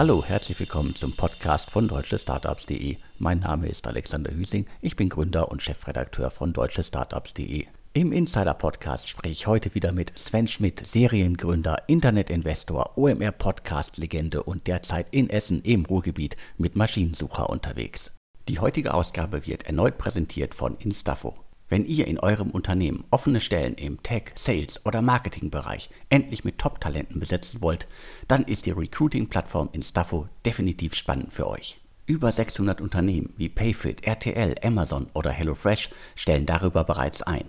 Hallo, herzlich willkommen zum Podcast von deutschestartups.de. Mein Name ist Alexander Hüsing, ich bin Gründer und Chefredakteur von deutschestartups.de. Im Insider-Podcast spreche ich heute wieder mit Sven Schmidt, Seriengründer, Internetinvestor, OMR-Podcast-Legende und derzeit in Essen im Ruhrgebiet mit Maschinensucher unterwegs. Die heutige Ausgabe wird erneut präsentiert von Instafo. Wenn ihr in eurem Unternehmen offene Stellen im Tech, Sales oder Marketingbereich endlich mit Top-Talenten besetzen wollt, dann ist die Recruiting-Plattform Instafo definitiv spannend für euch. Über 600 Unternehmen wie Payfit, RTL, Amazon oder HelloFresh stellen darüber bereits ein.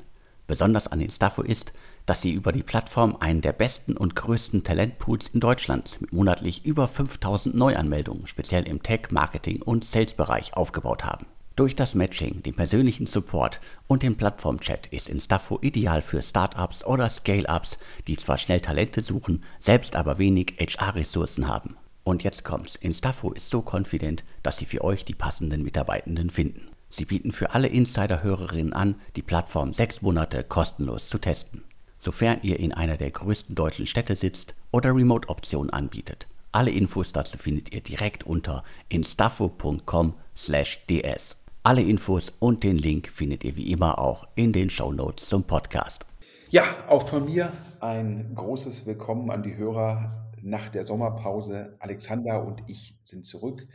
Besonders an Instafo ist, dass sie über die Plattform einen der besten und größten Talentpools in Deutschland mit monatlich über 5000 Neuanmeldungen, speziell im Tech, Marketing und Sales-Bereich aufgebaut haben. Durch das Matching, den persönlichen Support und den Plattformchat ist Instafo ideal für Startups oder Scale-Ups, die zwar schnell Talente suchen, selbst aber wenig HR-Ressourcen haben. Und jetzt kommt's. Instafo ist so confident, dass sie für euch die passenden Mitarbeitenden finden. Sie bieten für alle Insider-Hörerinnen an, die Plattform sechs Monate kostenlos zu testen, sofern ihr in einer der größten deutschen Städte sitzt oder Remote-Optionen anbietet. Alle Infos dazu findet ihr direkt unter instafo.com/ds. Alle Infos und den Link findet ihr wie immer auch in den Show Notes zum Podcast. Ja, auch von mir ein großes Willkommen an die Hörer nach der Sommerpause. Alexander und ich sind zurück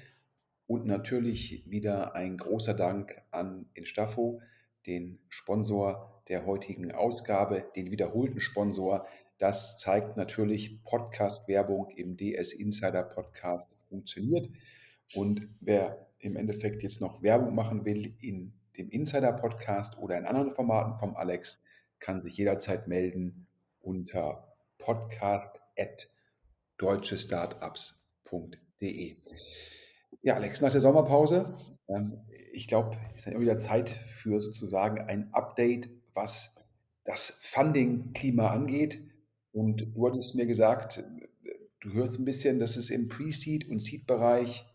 und natürlich wieder ein großer Dank an Instafo, den Sponsor der heutigen Ausgabe, den wiederholten Sponsor. Das zeigt natürlich, Podcast-Werbung im DS Insider Podcast funktioniert. Und wer im Endeffekt jetzt noch Werbung machen will in dem Insider Podcast oder in anderen Formaten vom Alex, kann sich jederzeit melden unter podcast.deutschestartups.de. Ja, Alex, nach der Sommerpause, ähm, ich glaube, ist dann immer wieder Zeit für sozusagen ein Update, was das Funding-Klima angeht. Und du hattest mir gesagt, du hörst ein bisschen, dass es im Pre-Seed- und Seed-Bereich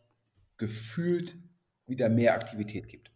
gefühlt wieder mehr Aktivität gibt.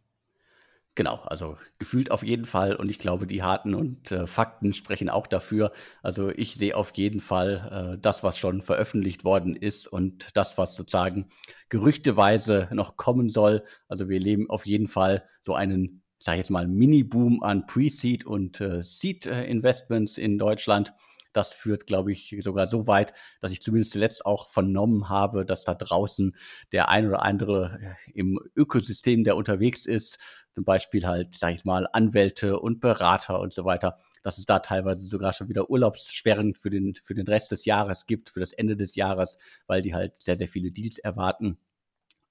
Genau, also gefühlt auf jeden Fall und ich glaube, die harten und äh, Fakten sprechen auch dafür. Also ich sehe auf jeden Fall äh, das, was schon veröffentlicht worden ist und das, was sozusagen gerüchteweise noch kommen soll. Also wir leben auf jeden Fall so einen, sage ich jetzt mal, Mini-Boom an Pre-Seed und äh, Seed-Investments in Deutschland. Das führt, glaube ich, sogar so weit, dass ich zumindest zuletzt auch vernommen habe, dass da draußen der ein oder andere äh, im Ökosystem, der unterwegs ist, zum Beispiel halt, sage ich mal, Anwälte und Berater und so weiter, dass es da teilweise sogar schon wieder Urlaubssperren für den, für den Rest des Jahres gibt, für das Ende des Jahres, weil die halt sehr, sehr viele Deals erwarten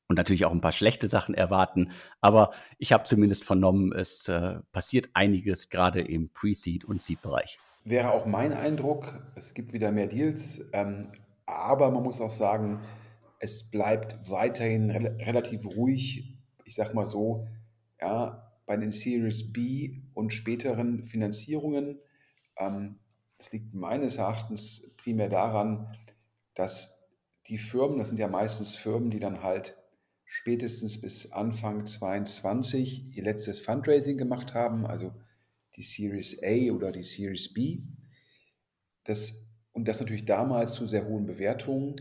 und natürlich auch ein paar schlechte Sachen erwarten. Aber ich habe zumindest vernommen, es äh, passiert einiges gerade im Pre-Seed- und Seed-Bereich. Wäre auch mein Eindruck. Es gibt wieder mehr Deals, ähm, aber man muss auch sagen, es bleibt weiterhin re relativ ruhig. Ich sage mal so, ja, bei den Series B und späteren Finanzierungen. Ähm, das liegt meines Erachtens primär daran, dass die Firmen, das sind ja meistens Firmen, die dann halt spätestens bis Anfang 2022 ihr letztes Fundraising gemacht haben, also die Series A oder die Series B. Das, und das natürlich damals zu sehr hohen Bewertungen,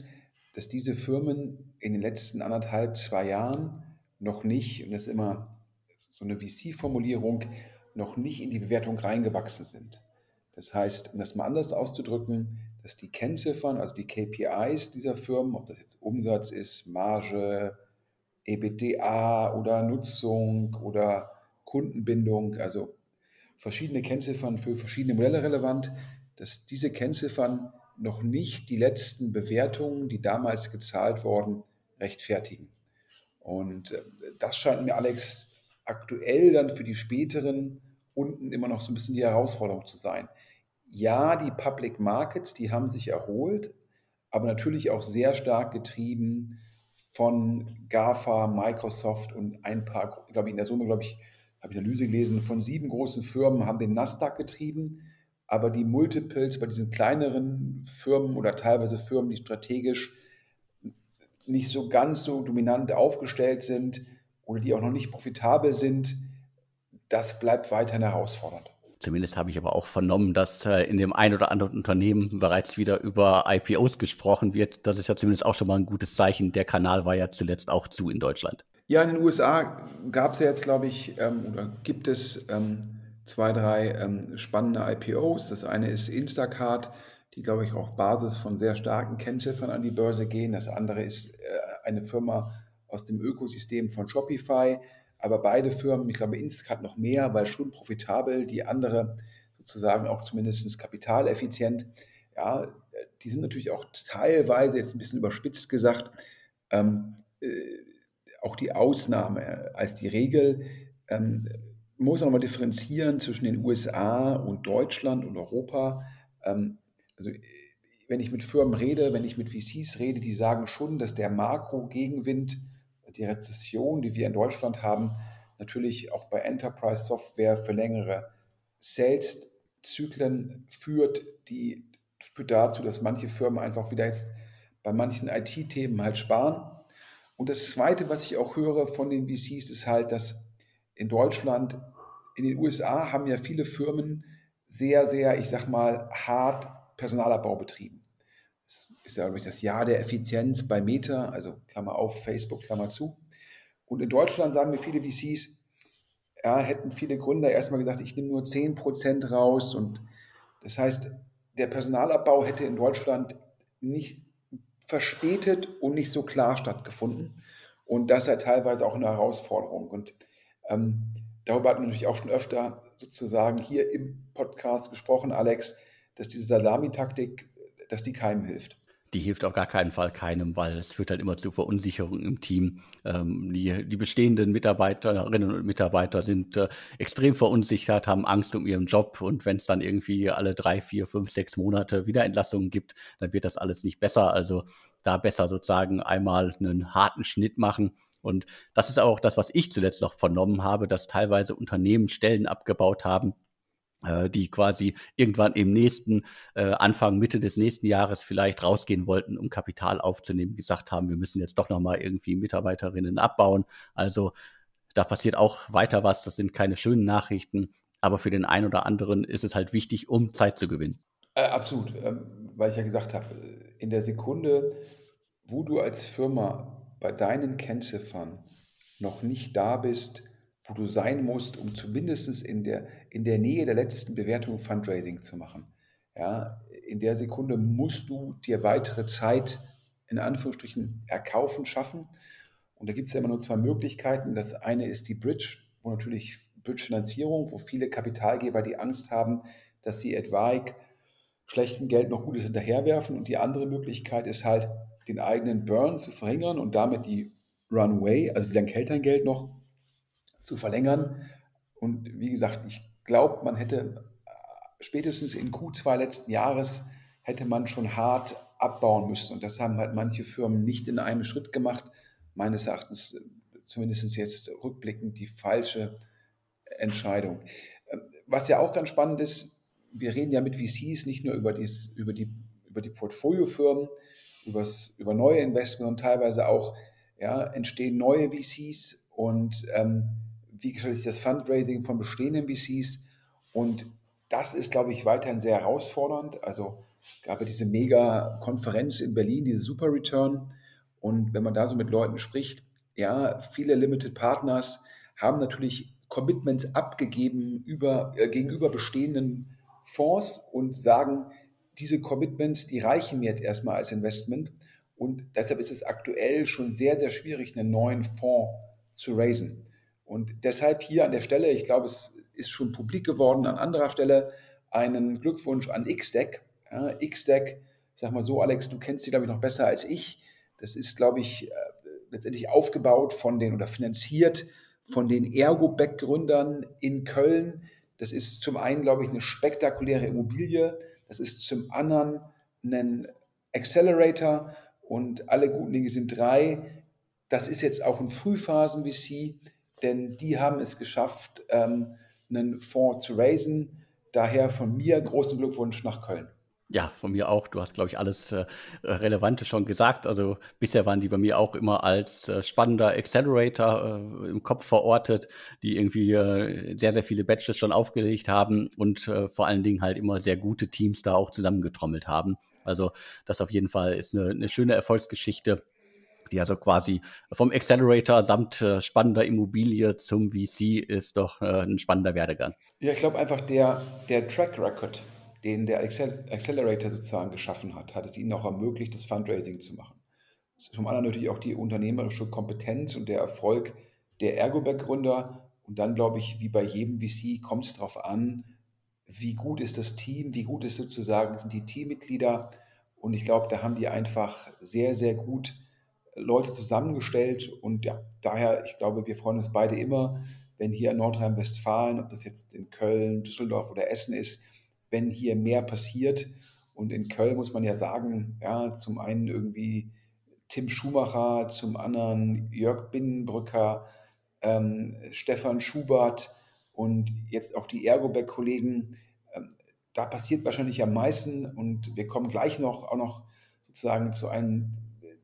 dass diese Firmen in den letzten anderthalb, zwei Jahren noch nicht, und das ist immer so eine VC-Formulierung, noch nicht in die Bewertung reingewachsen sind. Das heißt, um das mal anders auszudrücken, dass die Kennziffern, also die KPIs dieser Firmen, ob das jetzt Umsatz ist, Marge, EBITDA oder Nutzung oder Kundenbindung, also verschiedene Kennziffern für verschiedene Modelle relevant, dass diese Kennziffern noch nicht die letzten Bewertungen, die damals gezahlt wurden, rechtfertigen. Und äh, das scheint mir, Alex, aktuell dann für die späteren unten immer noch so ein bisschen die Herausforderung zu sein. Ja, die Public Markets, die haben sich erholt, aber natürlich auch sehr stark getrieben von GAFA, Microsoft und ein paar, glaube ich, in der Summe, glaube ich, habe ich eine Analyse gelesen, von sieben großen Firmen haben den Nasdaq getrieben, aber die Multiples bei diesen kleineren Firmen oder teilweise Firmen, die strategisch nicht so ganz so dominant aufgestellt sind oder die auch noch nicht profitabel sind, das bleibt weiterhin herausfordernd. Zumindest habe ich aber auch vernommen, dass äh, in dem ein oder anderen Unternehmen bereits wieder über IPOs gesprochen wird. Das ist ja zumindest auch schon mal ein gutes Zeichen. Der Kanal war ja zuletzt auch zu in Deutschland. Ja, in den USA gab es ja jetzt, glaube ich, ähm, oder gibt es ähm, zwei, drei ähm, spannende IPOs. Das eine ist Instacart, die, glaube ich, auf Basis von sehr starken Kennziffern an die Börse gehen. Das andere ist äh, eine Firma aus dem Ökosystem von Shopify. Aber beide Firmen, ich glaube, Instacart noch mehr, weil schon profitabel, die andere sozusagen auch zumindest kapitaleffizient. Ja, die sind natürlich auch teilweise, jetzt ein bisschen überspitzt gesagt, ähm, äh, auch die Ausnahme als die Regel. Ähm, man muss auch nochmal differenzieren zwischen den USA und Deutschland und Europa. Ähm, also wenn ich mit Firmen rede, wenn ich mit VCs rede, die sagen schon, dass der Makro-Gegenwind die Rezession, die wir in Deutschland haben, natürlich auch bei Enterprise Software für längere Sales-Zyklen führt, die führt dazu, dass manche Firmen einfach wieder jetzt bei manchen IT-Themen halt sparen. Und das Zweite, was ich auch höre von den VCs, ist halt, dass in Deutschland, in den USA haben ja viele Firmen sehr, sehr, ich sag mal, hart Personalabbau betrieben. Es ist ja durch das Jahr der Effizienz bei Meta, also Klammer auf, Facebook, Klammer zu. Und in Deutschland sagen mir viele VCs, ja, hätten viele Gründer erstmal gesagt, ich nehme nur 10% raus. Und das heißt, der Personalabbau hätte in Deutschland nicht verspätet und nicht so klar stattgefunden. Und das ist ja teilweise auch eine Herausforderung. Und ähm, darüber hatten wir natürlich auch schon öfter sozusagen hier im Podcast gesprochen, Alex, dass diese Salamitaktik dass die keinem hilft. Die hilft auf gar keinen Fall keinem, weil es führt halt immer zu Verunsicherung im Team. Ähm, die, die bestehenden Mitarbeiterinnen und Mitarbeiter sind äh, extrem verunsichert, haben Angst um ihren Job und wenn es dann irgendwie alle drei, vier, fünf, sechs Monate wieder Entlassungen gibt, dann wird das alles nicht besser. Also da besser sozusagen einmal einen harten Schnitt machen. Und das ist auch das, was ich zuletzt noch vernommen habe, dass teilweise Unternehmen Stellen abgebaut haben, die quasi irgendwann im nächsten äh, Anfang Mitte des nächsten Jahres vielleicht rausgehen wollten, um Kapital aufzunehmen, gesagt haben, wir müssen jetzt doch noch mal irgendwie Mitarbeiterinnen abbauen. Also da passiert auch weiter was. Das sind keine schönen Nachrichten, aber für den einen oder anderen ist es halt wichtig, um Zeit zu gewinnen. Äh, absolut, ähm, weil ich ja gesagt habe, in der Sekunde, wo du als Firma bei deinen Kennziffern noch nicht da bist, wo du sein musst, um zumindest in der, in der Nähe der letzten Bewertung Fundraising zu machen. Ja, in der Sekunde musst du dir weitere Zeit in Anführungsstrichen erkaufen, schaffen. Und da gibt es ja immer nur zwei Möglichkeiten. Das eine ist die Bridge, wo natürlich Bridge-Finanzierung, wo viele Kapitalgeber die Angst haben, dass sie etwaig schlechtem Geld noch Gutes hinterherwerfen. Und die andere Möglichkeit ist halt, den eigenen Burn zu verringern und damit die Runway, also wie lange hält dein Geld noch, zu verlängern. Und wie gesagt, ich glaube, man hätte äh, spätestens in Q2 letzten Jahres hätte man schon hart abbauen müssen. Und das haben halt manche Firmen nicht in einem Schritt gemacht. Meines Erachtens zumindest jetzt rückblickend die falsche Entscheidung. Ähm, was ja auch ganz spannend ist, wir reden ja mit VCs nicht nur über, dies, über die, über die Portfoliofirmen, über neue Investments und teilweise auch ja, entstehen neue VCs und ähm, wie gestaltet sich das Fundraising von bestehenden VCs? Und das ist, glaube ich, weiterhin sehr herausfordernd. Also gab es diese Mega-Konferenz in Berlin, diese Super Return. Und wenn man da so mit Leuten spricht, ja, viele Limited Partners haben natürlich Commitments abgegeben über, äh, gegenüber bestehenden Fonds und sagen, diese Commitments, die reichen mir jetzt erstmal als Investment. Und deshalb ist es aktuell schon sehr, sehr schwierig, einen neuen Fonds zu raisen. Und deshalb hier an der Stelle, ich glaube, es ist schon publik geworden, an anderer Stelle einen Glückwunsch an XDeck. Ja, XDeck, sag mal so, Alex, du kennst sie, glaube ich, noch besser als ich. Das ist, glaube ich, äh, letztendlich aufgebaut von den oder finanziert von den Ergo-Back-Gründern in Köln. Das ist zum einen, glaube ich, eine spektakuläre Immobilie. Das ist zum anderen ein Accelerator und alle guten Dinge sind drei. Das ist jetzt auch ein Frühphasen-VC denn die haben es geschafft, ähm, einen Fonds zu raisen. Daher von mir großen Glückwunsch nach Köln. Ja, von mir auch. Du hast, glaube ich, alles äh, Relevante schon gesagt. Also bisher waren die bei mir auch immer als äh, spannender Accelerator äh, im Kopf verortet, die irgendwie äh, sehr, sehr viele Batches schon aufgelegt haben und äh, vor allen Dingen halt immer sehr gute Teams da auch zusammengetrommelt haben. Also das auf jeden Fall ist eine, eine schöne Erfolgsgeschichte die also quasi vom Accelerator samt äh, spannender Immobilie zum VC ist doch äh, ein spannender Werdegang. Ja, ich glaube einfach der, der Track Record, den der Accelerator sozusagen geschaffen hat, hat es ihnen auch ermöglicht, das Fundraising zu machen. Zum anderen natürlich auch die unternehmerische Kompetenz und der Erfolg der Ergoback-Gründer. Und dann glaube ich, wie bei jedem VC, kommt es darauf an, wie gut ist das Team, wie gut ist sozusagen sind die Teammitglieder. Und ich glaube, da haben die einfach sehr, sehr gut Leute zusammengestellt. Und ja, daher, ich glaube, wir freuen uns beide immer, wenn hier in Nordrhein-Westfalen, ob das jetzt in Köln, Düsseldorf oder Essen ist, wenn hier mehr passiert. Und in Köln muss man ja sagen, ja, zum einen irgendwie Tim Schumacher, zum anderen Jörg Binnenbrücker, ähm, Stefan Schubert und jetzt auch die Ergoback-Kollegen. Ähm, da passiert wahrscheinlich am meisten und wir kommen gleich noch auch noch sozusagen zu einem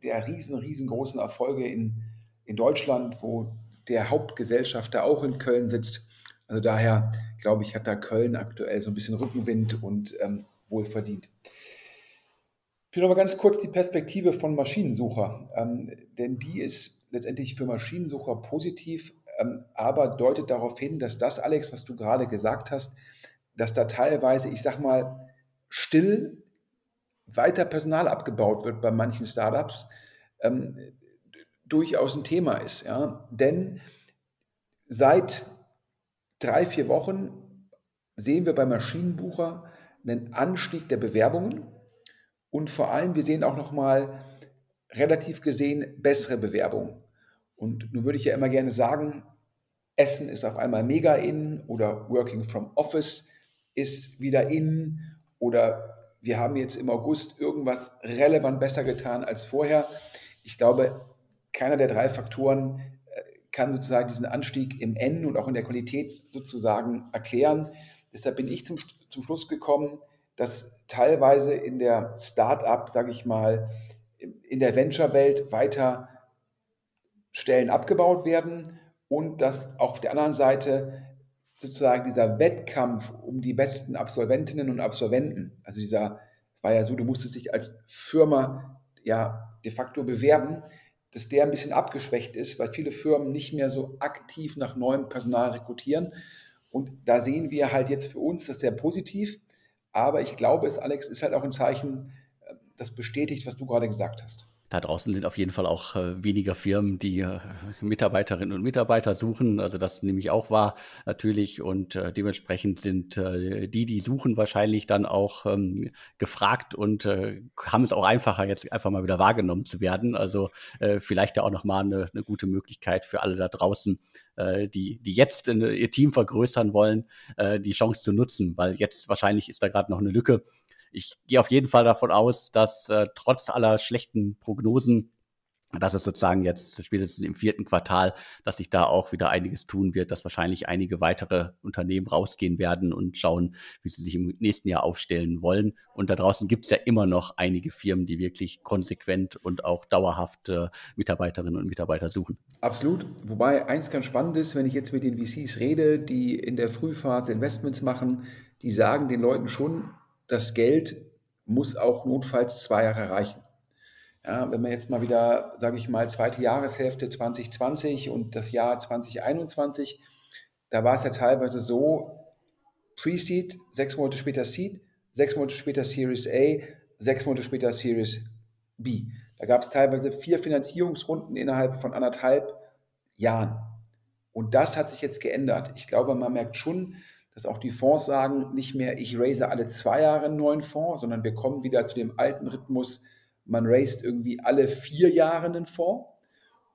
der riesen, riesengroßen Erfolge in, in Deutschland, wo der Hauptgesellschafter auch in Köln sitzt. Also daher, glaube ich, hat da Köln aktuell so ein bisschen Rückenwind und ähm, wohlverdient. Ich will noch mal ganz kurz die Perspektive von Maschinensucher, ähm, denn die ist letztendlich für Maschinensucher positiv, ähm, aber deutet darauf hin, dass das, Alex, was du gerade gesagt hast, dass da teilweise, ich sag mal, still weiter Personal abgebaut wird bei manchen Startups, ähm, durchaus ein Thema ist. Ja? Denn seit drei, vier Wochen sehen wir bei Maschinenbucher einen Anstieg der Bewerbungen und vor allem, wir sehen auch nochmal relativ gesehen bessere Bewerbungen. Und nun würde ich ja immer gerne sagen, Essen ist auf einmal mega in oder Working from Office ist wieder in oder wir haben jetzt im August irgendwas relevant besser getan als vorher. Ich glaube, keiner der drei Faktoren kann sozusagen diesen Anstieg im N und auch in der Qualität sozusagen erklären. Deshalb bin ich zum, zum Schluss gekommen, dass teilweise in der Start-up, sage ich mal, in der Venture-Welt weiter Stellen abgebaut werden und dass auf der anderen Seite sozusagen dieser Wettkampf um die besten Absolventinnen und Absolventen, also dieser, es war ja so, du musstest dich als Firma ja de facto bewerben, dass der ein bisschen abgeschwächt ist, weil viele Firmen nicht mehr so aktiv nach neuem Personal rekrutieren. Und da sehen wir halt jetzt für uns, das ist sehr positiv. Aber ich glaube, es, Alex, ist halt auch ein Zeichen, äh, das bestätigt, was du gerade gesagt hast da draußen sind auf jeden Fall auch äh, weniger Firmen, die äh, Mitarbeiterinnen und Mitarbeiter suchen. Also das nehme ich auch wahr natürlich. Und äh, dementsprechend sind äh, die, die suchen, wahrscheinlich dann auch ähm, gefragt und äh, haben es auch einfacher, jetzt einfach mal wieder wahrgenommen zu werden. Also äh, vielleicht ja auch nochmal eine, eine gute Möglichkeit für alle da draußen, die, die jetzt in, ihr Team vergrößern wollen, die Chance zu nutzen, weil jetzt wahrscheinlich ist da gerade noch eine Lücke ich gehe auf jeden Fall davon aus, dass äh, trotz aller schlechten Prognosen dass es sozusagen jetzt spätestens im vierten Quartal, dass sich da auch wieder einiges tun wird, dass wahrscheinlich einige weitere Unternehmen rausgehen werden und schauen, wie sie sich im nächsten Jahr aufstellen wollen. Und da draußen gibt es ja immer noch einige Firmen, die wirklich konsequent und auch dauerhaft äh, Mitarbeiterinnen und Mitarbeiter suchen. Absolut. Wobei eins ganz spannend ist, wenn ich jetzt mit den VCs rede, die in der Frühphase Investments machen, die sagen den Leuten schon, das Geld muss auch notfalls zwei Jahre reichen. Ja, wenn man jetzt mal wieder, sage ich mal, zweite Jahreshälfte 2020 und das Jahr 2021, da war es ja teilweise so, Pre-Seed, sechs Monate später Seed, sechs Monate später Series A, sechs Monate später Series B. Da gab es teilweise vier Finanzierungsrunden innerhalb von anderthalb Jahren. Und das hat sich jetzt geändert. Ich glaube, man merkt schon, dass auch die Fonds sagen, nicht mehr, ich raise alle zwei Jahre einen neuen Fonds, sondern wir kommen wieder zu dem alten Rhythmus, man raised irgendwie alle vier Jahre einen Fonds.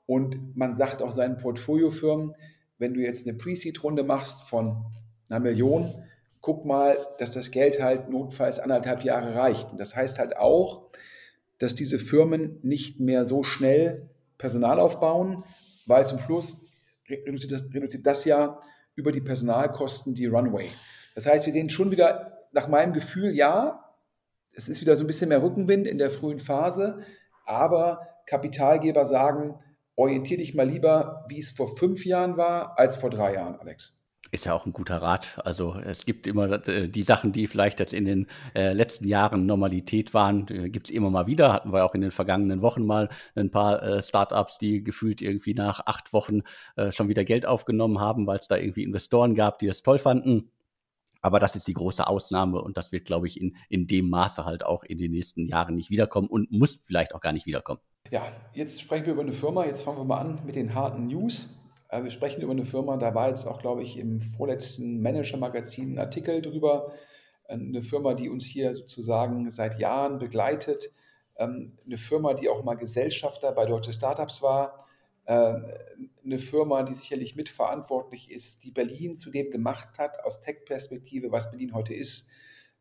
Und man sagt auch seinen Portfoliofirmen, wenn du jetzt eine Pre-Seed-Runde machst von einer Million, guck mal, dass das Geld halt notfalls anderthalb Jahre reicht. Und das heißt halt auch, dass diese Firmen nicht mehr so schnell Personal aufbauen, weil zum Schluss reduziert das, reduziert das ja über die Personalkosten die Runway. Das heißt, wir sehen schon wieder nach meinem Gefühl, ja, es ist wieder so ein bisschen mehr Rückenwind in der frühen Phase, aber Kapitalgeber sagen, orientier dich mal lieber, wie es vor fünf Jahren war, als vor drei Jahren, Alex ist ja auch ein guter Rat. Also es gibt immer äh, die Sachen, die vielleicht jetzt in den äh, letzten Jahren Normalität waren, äh, gibt es immer mal wieder. Hatten wir auch in den vergangenen Wochen mal ein paar Startups, die gefühlt irgendwie nach acht Wochen schon wieder Geld aufgenommen haben, weil es da irgendwie Investoren gab, die es toll fanden. Aber das ist die große Ausnahme und das wird, glaube ich, in, in dem Maße halt auch in den nächsten Jahren nicht wiederkommen und muss vielleicht auch gar nicht wiederkommen. Ja, jetzt sprechen wir über eine Firma. Jetzt fangen wir mal an mit den harten News. Äh, wir sprechen über eine Firma, da war jetzt auch, glaube ich, im vorletzten Manager-Magazin ein Artikel drüber. Äh, eine Firma, die uns hier sozusagen seit Jahren begleitet. Ähm, eine Firma, die auch mal Gesellschafter bei Deutsche Startups war. Äh, eine Firma, die sicherlich mitverantwortlich ist, die Berlin zu dem gemacht hat, aus Tech-Perspektive, was Berlin heute ist.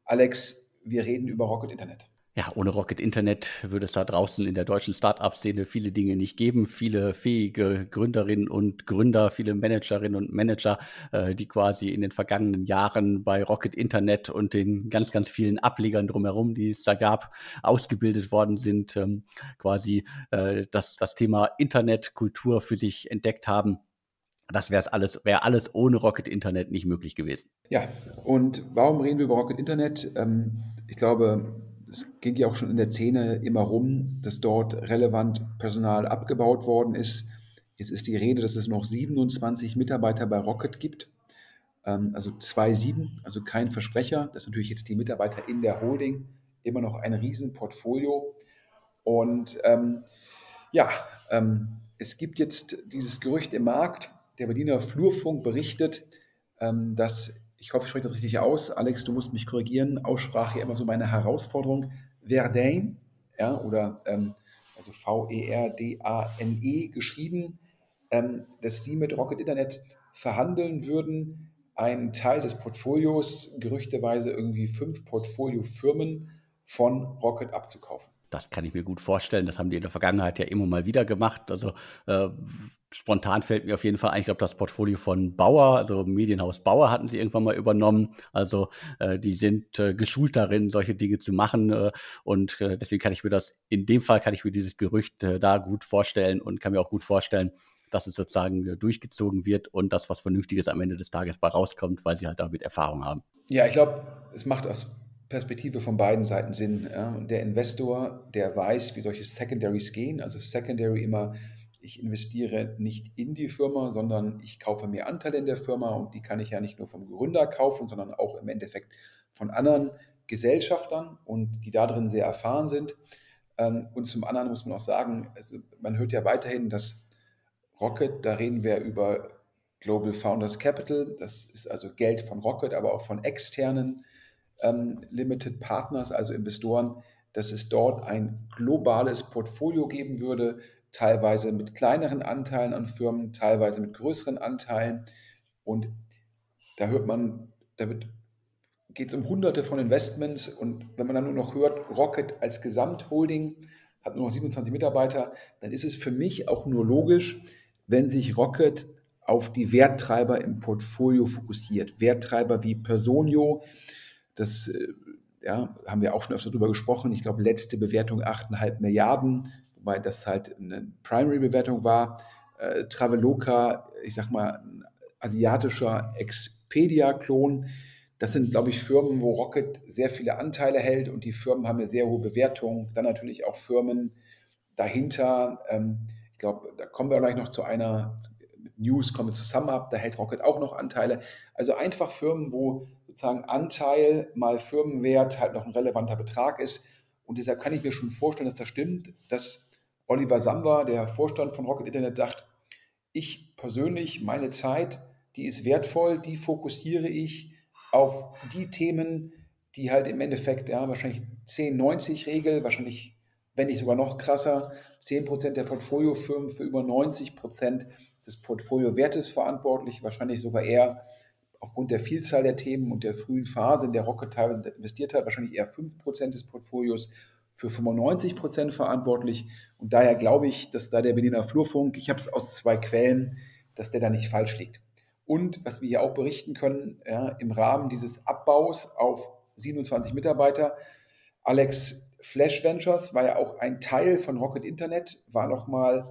Alex, wir reden über Rocket Internet ja, ohne Rocket Internet würde es da draußen in der deutschen Startup-Szene viele Dinge nicht geben. Viele fähige Gründerinnen und Gründer, viele Managerinnen und Manager, äh, die quasi in den vergangenen Jahren bei Rocket Internet und den ganz, ganz vielen Ablegern drumherum, die es da gab, ausgebildet worden sind, ähm, quasi äh, das, das Thema Internetkultur für sich entdeckt haben. Das wäre alles, wäre alles ohne Rocket Internet nicht möglich gewesen. Ja, und warum reden wir über Rocket Internet? Ähm, ich glaube, es ging ja auch schon in der Szene immer rum, dass dort relevant Personal abgebaut worden ist. Jetzt ist die Rede, dass es noch 27 Mitarbeiter bei Rocket gibt. Ähm, also 2,7, also kein Versprecher. Das ist natürlich jetzt die Mitarbeiter in der Holding. Immer noch ein Riesenportfolio. Und ähm, ja, ähm, es gibt jetzt dieses Gerücht im Markt. Der Berliner Flurfunk berichtet, ähm, dass ich hoffe, ich spreche das richtig aus. Alex, du musst mich korrigieren. Aussprache immer so meine Herausforderung. Verdane, ja, oder ähm, also V-E-R-D-A-N-E -E geschrieben, ähm, dass die mit Rocket Internet verhandeln würden, einen Teil des Portfolios, gerüchteweise irgendwie fünf Portfoliofirmen von Rocket abzukaufen. Das kann ich mir gut vorstellen. Das haben die in der Vergangenheit ja immer mal wieder gemacht. Also äh, spontan fällt mir auf jeden Fall ein, ich glaube, das Portfolio von Bauer, also Medienhaus Bauer hatten sie irgendwann mal übernommen. Also äh, die sind äh, geschult darin, solche Dinge zu machen. Äh, und äh, deswegen kann ich mir das, in dem Fall kann ich mir dieses Gerücht äh, da gut vorstellen und kann mir auch gut vorstellen, dass es sozusagen äh, durchgezogen wird und das, was Vernünftiges am Ende des Tages bei rauskommt, weil sie halt damit Erfahrung haben. Ja, ich glaube, es macht aus Perspektive von beiden Seiten Sinn. Der Investor, der weiß, wie solche Secondaries gehen, also Secondary immer, ich investiere nicht in die Firma, sondern ich kaufe mir Anteile in der Firma und die kann ich ja nicht nur vom Gründer kaufen, sondern auch im Endeffekt von anderen Gesellschaftern und die da drin sehr erfahren sind. Ähm, und zum anderen muss man auch sagen, also man hört ja weiterhin, dass Rocket, da reden wir über Global Founders Capital, das ist also Geld von Rocket, aber auch von externen ähm, Limited Partners, also Investoren, dass es dort ein globales Portfolio geben würde, teilweise mit kleineren Anteilen an Firmen, teilweise mit größeren Anteilen. Und da hört man, da geht es um hunderte von Investments und wenn man dann nur noch hört, Rocket als Gesamtholding hat nur noch 27 Mitarbeiter, dann ist es für mich auch nur logisch, wenn sich Rocket auf die Werttreiber im Portfolio fokussiert. Werttreiber wie Personio, das äh, ja, haben wir auch schon öfter darüber gesprochen. Ich glaube, letzte Bewertung 8,5 Milliarden, wobei das halt eine Primary-Bewertung war. Äh, Traveloka, ich sag mal, ein asiatischer Expedia-Klon. Das sind, glaube ich, Firmen, wo Rocket sehr viele Anteile hält und die Firmen haben eine sehr hohe Bewertung. Dann natürlich auch Firmen dahinter. Ähm, ich glaube, da kommen wir gleich noch zu einer News, kommen wir zusammen ab. Da hält Rocket auch noch Anteile. Also einfach Firmen, wo sozusagen Anteil mal Firmenwert halt noch ein relevanter Betrag ist. Und deshalb kann ich mir schon vorstellen, dass das stimmt, dass Oliver Samba, der Vorstand von Rocket Internet, sagt, ich persönlich, meine Zeit, die ist wertvoll, die fokussiere ich auf die Themen, die halt im Endeffekt, ja, wahrscheinlich 10-90-Regel, wahrscheinlich, wenn nicht sogar noch krasser, 10% der Portfoliofirmen für über 90% des Portfoliowertes verantwortlich, wahrscheinlich sogar eher aufgrund der Vielzahl der Themen und der frühen Phase, in der Rocket teilweise investiert hat, wahrscheinlich eher 5% des Portfolios für 95% verantwortlich. Und daher glaube ich, dass da der Berliner Flurfunk, ich habe es aus zwei Quellen, dass der da nicht falsch liegt. Und was wir hier auch berichten können, ja, im Rahmen dieses Abbaus auf 27 Mitarbeiter Alex, Flash Ventures war ja auch ein Teil von Rocket Internet, war nochmal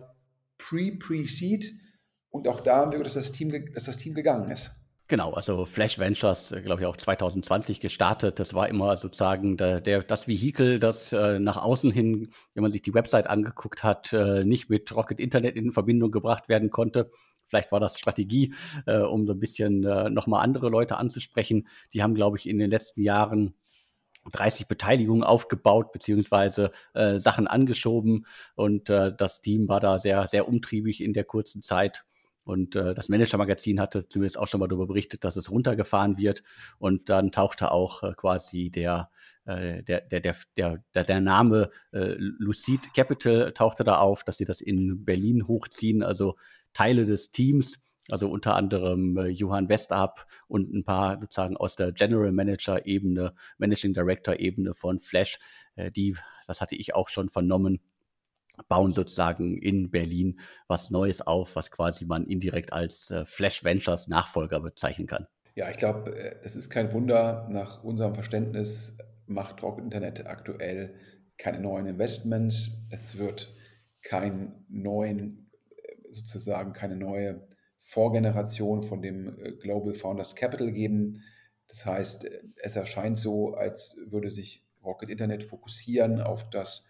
Pre-Pre-Seed und auch da haben wir, dass das Team, dass das Team gegangen ist. Genau, also Flash Ventures, äh, glaube ich, auch 2020 gestartet. Das war immer sozusagen der, der, das Vehikel, das äh, nach außen hin, wenn man sich die Website angeguckt hat, äh, nicht mit Rocket Internet in Verbindung gebracht werden konnte. Vielleicht war das Strategie, äh, um so ein bisschen äh, nochmal andere Leute anzusprechen. Die haben, glaube ich, in den letzten Jahren 30 Beteiligungen aufgebaut beziehungsweise äh, Sachen angeschoben und äh, das Team war da sehr sehr umtriebig in der kurzen Zeit und äh, das Manager-Magazin hatte zumindest auch schon mal darüber berichtet, dass es runtergefahren wird. Und dann tauchte auch äh, quasi der äh, der, der, der, der, der Name äh, Lucid Capital tauchte da auf, dass sie das in Berlin hochziehen, also Teile des Teams also unter anderem äh, Johann Westab und ein paar sozusagen aus der General Manager Ebene, Managing Director Ebene von Flash, äh, die, das hatte ich auch schon vernommen, bauen sozusagen in Berlin was Neues auf, was quasi man indirekt als äh, Flash Ventures Nachfolger bezeichnen kann. Ja, ich glaube, äh, es ist kein Wunder. Nach unserem Verständnis macht Rock Internet aktuell keine neuen Investments. Es wird keinen neuen, äh, sozusagen keine neue Vorgeneration von dem Global Founders Capital geben. Das heißt, es erscheint so, als würde sich Rocket Internet fokussieren auf das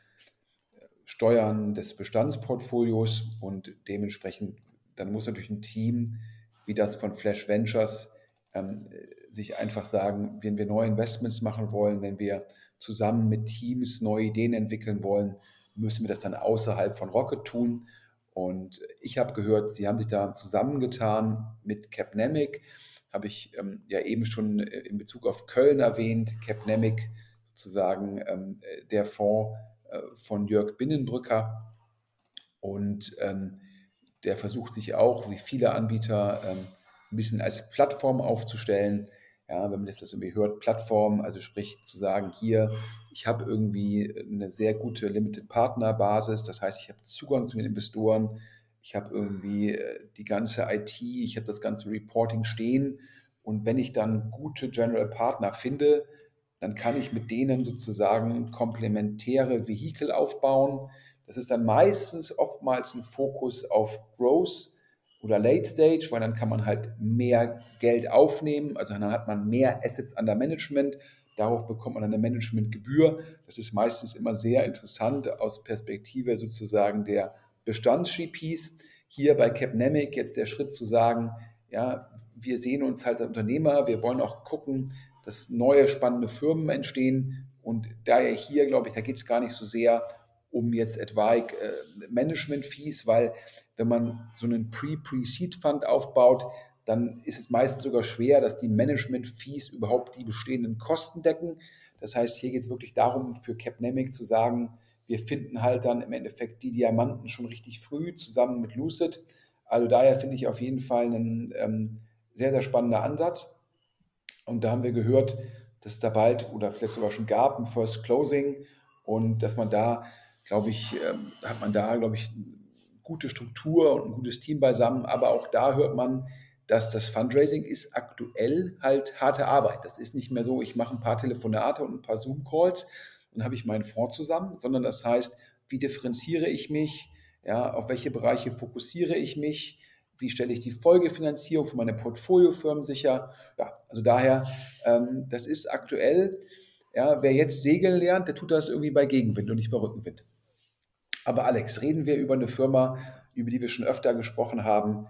Steuern des Bestandsportfolios und dementsprechend, dann muss natürlich ein Team wie das von Flash Ventures ähm, sich einfach sagen, wenn wir neue Investments machen wollen, wenn wir zusammen mit Teams neue Ideen entwickeln wollen, müssen wir das dann außerhalb von Rocket tun. Und ich habe gehört, sie haben sich da zusammengetan mit Capnemic, habe ich ähm, ja eben schon äh, in Bezug auf Köln erwähnt, Capnemic sozusagen ähm, der Fonds äh, von Jörg Binnenbrücker. Und ähm, der versucht sich auch, wie viele Anbieter, ähm, ein bisschen als Plattform aufzustellen. Ja, wenn man das, das irgendwie hört, Plattform, also sprich zu sagen, hier, ich habe irgendwie eine sehr gute Limited Partner Basis, das heißt, ich habe Zugang zu den Investoren, ich habe irgendwie äh, die ganze IT, ich habe das ganze Reporting stehen und wenn ich dann gute General Partner finde, dann kann ich mit denen sozusagen komplementäre Vehikel aufbauen. Das ist dann meistens oftmals ein Fokus auf Growth oder Late Stage, weil dann kann man halt mehr Geld aufnehmen, also dann hat man mehr Assets under Management, darauf bekommt man eine Managementgebühr. Das ist meistens immer sehr interessant aus Perspektive sozusagen der Bestands-GPs. Hier bei Capnemic jetzt der Schritt zu sagen, ja, wir sehen uns halt als Unternehmer, wir wollen auch gucken, dass neue spannende Firmen entstehen und daher hier, glaube ich, da geht es gar nicht so sehr um jetzt etwaig äh, Management-Fees, weil wenn man so einen Pre-Pre-Seed-Fund aufbaut, dann ist es meistens sogar schwer, dass die Management-Fees überhaupt die bestehenden Kosten decken. Das heißt, hier geht es wirklich darum, für Capnemic zu sagen, wir finden halt dann im Endeffekt die Diamanten schon richtig früh zusammen mit Lucid. Also daher finde ich auf jeden Fall einen ähm, sehr, sehr spannender Ansatz. Und da haben wir gehört, dass es da bald oder vielleicht sogar schon gab ein First Closing und dass man da, glaube ich, ähm, hat man da, glaube ich, gute Struktur und ein gutes Team beisammen, aber auch da hört man, dass das Fundraising ist aktuell halt harte Arbeit. Das ist nicht mehr so, ich mache ein paar Telefonate und ein paar Zoom-Calls und habe ich meinen Fonds zusammen, sondern das heißt, wie differenziere ich mich, ja, auf welche Bereiche fokussiere ich mich, wie stelle ich die Folgefinanzierung für meine Portfoliofirmen sicher. Ja, also daher, ähm, das ist aktuell, ja, wer jetzt segeln lernt, der tut das irgendwie bei Gegenwind und nicht bei Rückenwind. Aber Alex, reden wir über eine Firma, über die wir schon öfter gesprochen haben.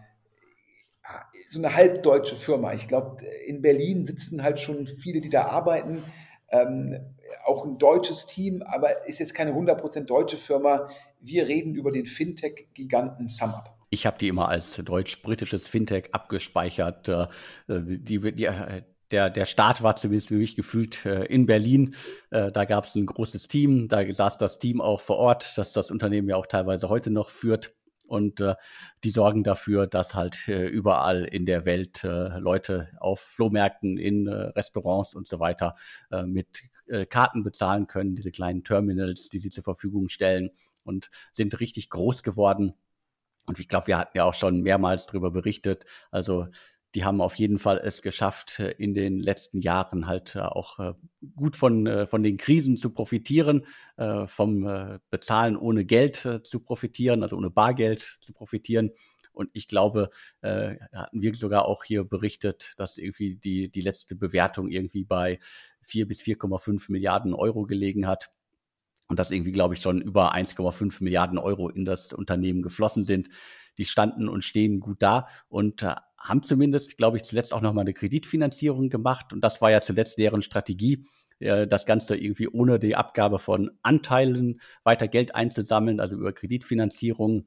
So eine halbdeutsche Firma. Ich glaube, in Berlin sitzen halt schon viele, die da arbeiten. Ähm, auch ein deutsches Team, aber ist jetzt keine 100% deutsche Firma. Wir reden über den Fintech-Giganten SumUp. Ich habe die immer als deutsch-britisches Fintech abgespeichert. Äh, die, die, der, der Start war zumindest für mich gefühlt äh, in Berlin. Äh, da gab es ein großes Team, da saß das Team auch vor Ort, das das Unternehmen ja auch teilweise heute noch führt. Und die sorgen dafür, dass halt überall in der Welt Leute auf Flohmärkten, in Restaurants und so weiter mit Karten bezahlen können, diese kleinen Terminals, die sie zur Verfügung stellen und sind richtig groß geworden. Und ich glaube, wir hatten ja auch schon mehrmals darüber berichtet. Also die haben auf jeden Fall es geschafft, äh, in den letzten Jahren halt äh, auch äh, gut von, von den Krisen zu profitieren, vom Bezahlen ohne Geld zu profitieren, also ohne Bargeld zu profitieren. Und ich glaube, äh, hatten wir sogar auch hier berichtet, dass irgendwie die, die letzte Bewertung irgendwie bei 4 bis 4,5 Milliarden Euro gelegen hat. Und dass irgendwie, glaube ich, schon über 1,5 Milliarden Euro in das Unternehmen geflossen sind. Die standen und stehen gut da und äh, haben zumindest, glaube ich, zuletzt auch nochmal eine Kreditfinanzierung gemacht. Und das war ja zuletzt deren Strategie, äh, das Ganze irgendwie ohne die Abgabe von Anteilen weiter Geld einzusammeln, also über Kreditfinanzierung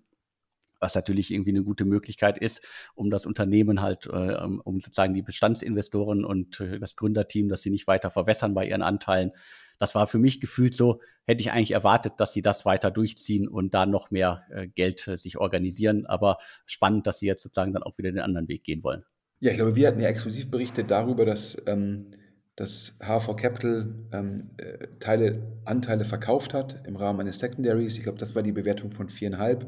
was natürlich irgendwie eine gute Möglichkeit ist, um das Unternehmen halt, äh, um sozusagen die Bestandsinvestoren und äh, das Gründerteam, dass sie nicht weiter verwässern bei ihren Anteilen. Das war für mich gefühlt so, hätte ich eigentlich erwartet, dass sie das weiter durchziehen und da noch mehr äh, Geld äh, sich organisieren. Aber spannend, dass sie jetzt sozusagen dann auch wieder den anderen Weg gehen wollen. Ja, ich glaube, wir hatten ja exklusiv berichtet darüber, dass ähm, das HV Capital ähm, äh, Teile, Anteile verkauft hat im Rahmen eines Secondaries. Ich glaube, das war die Bewertung von viereinhalb.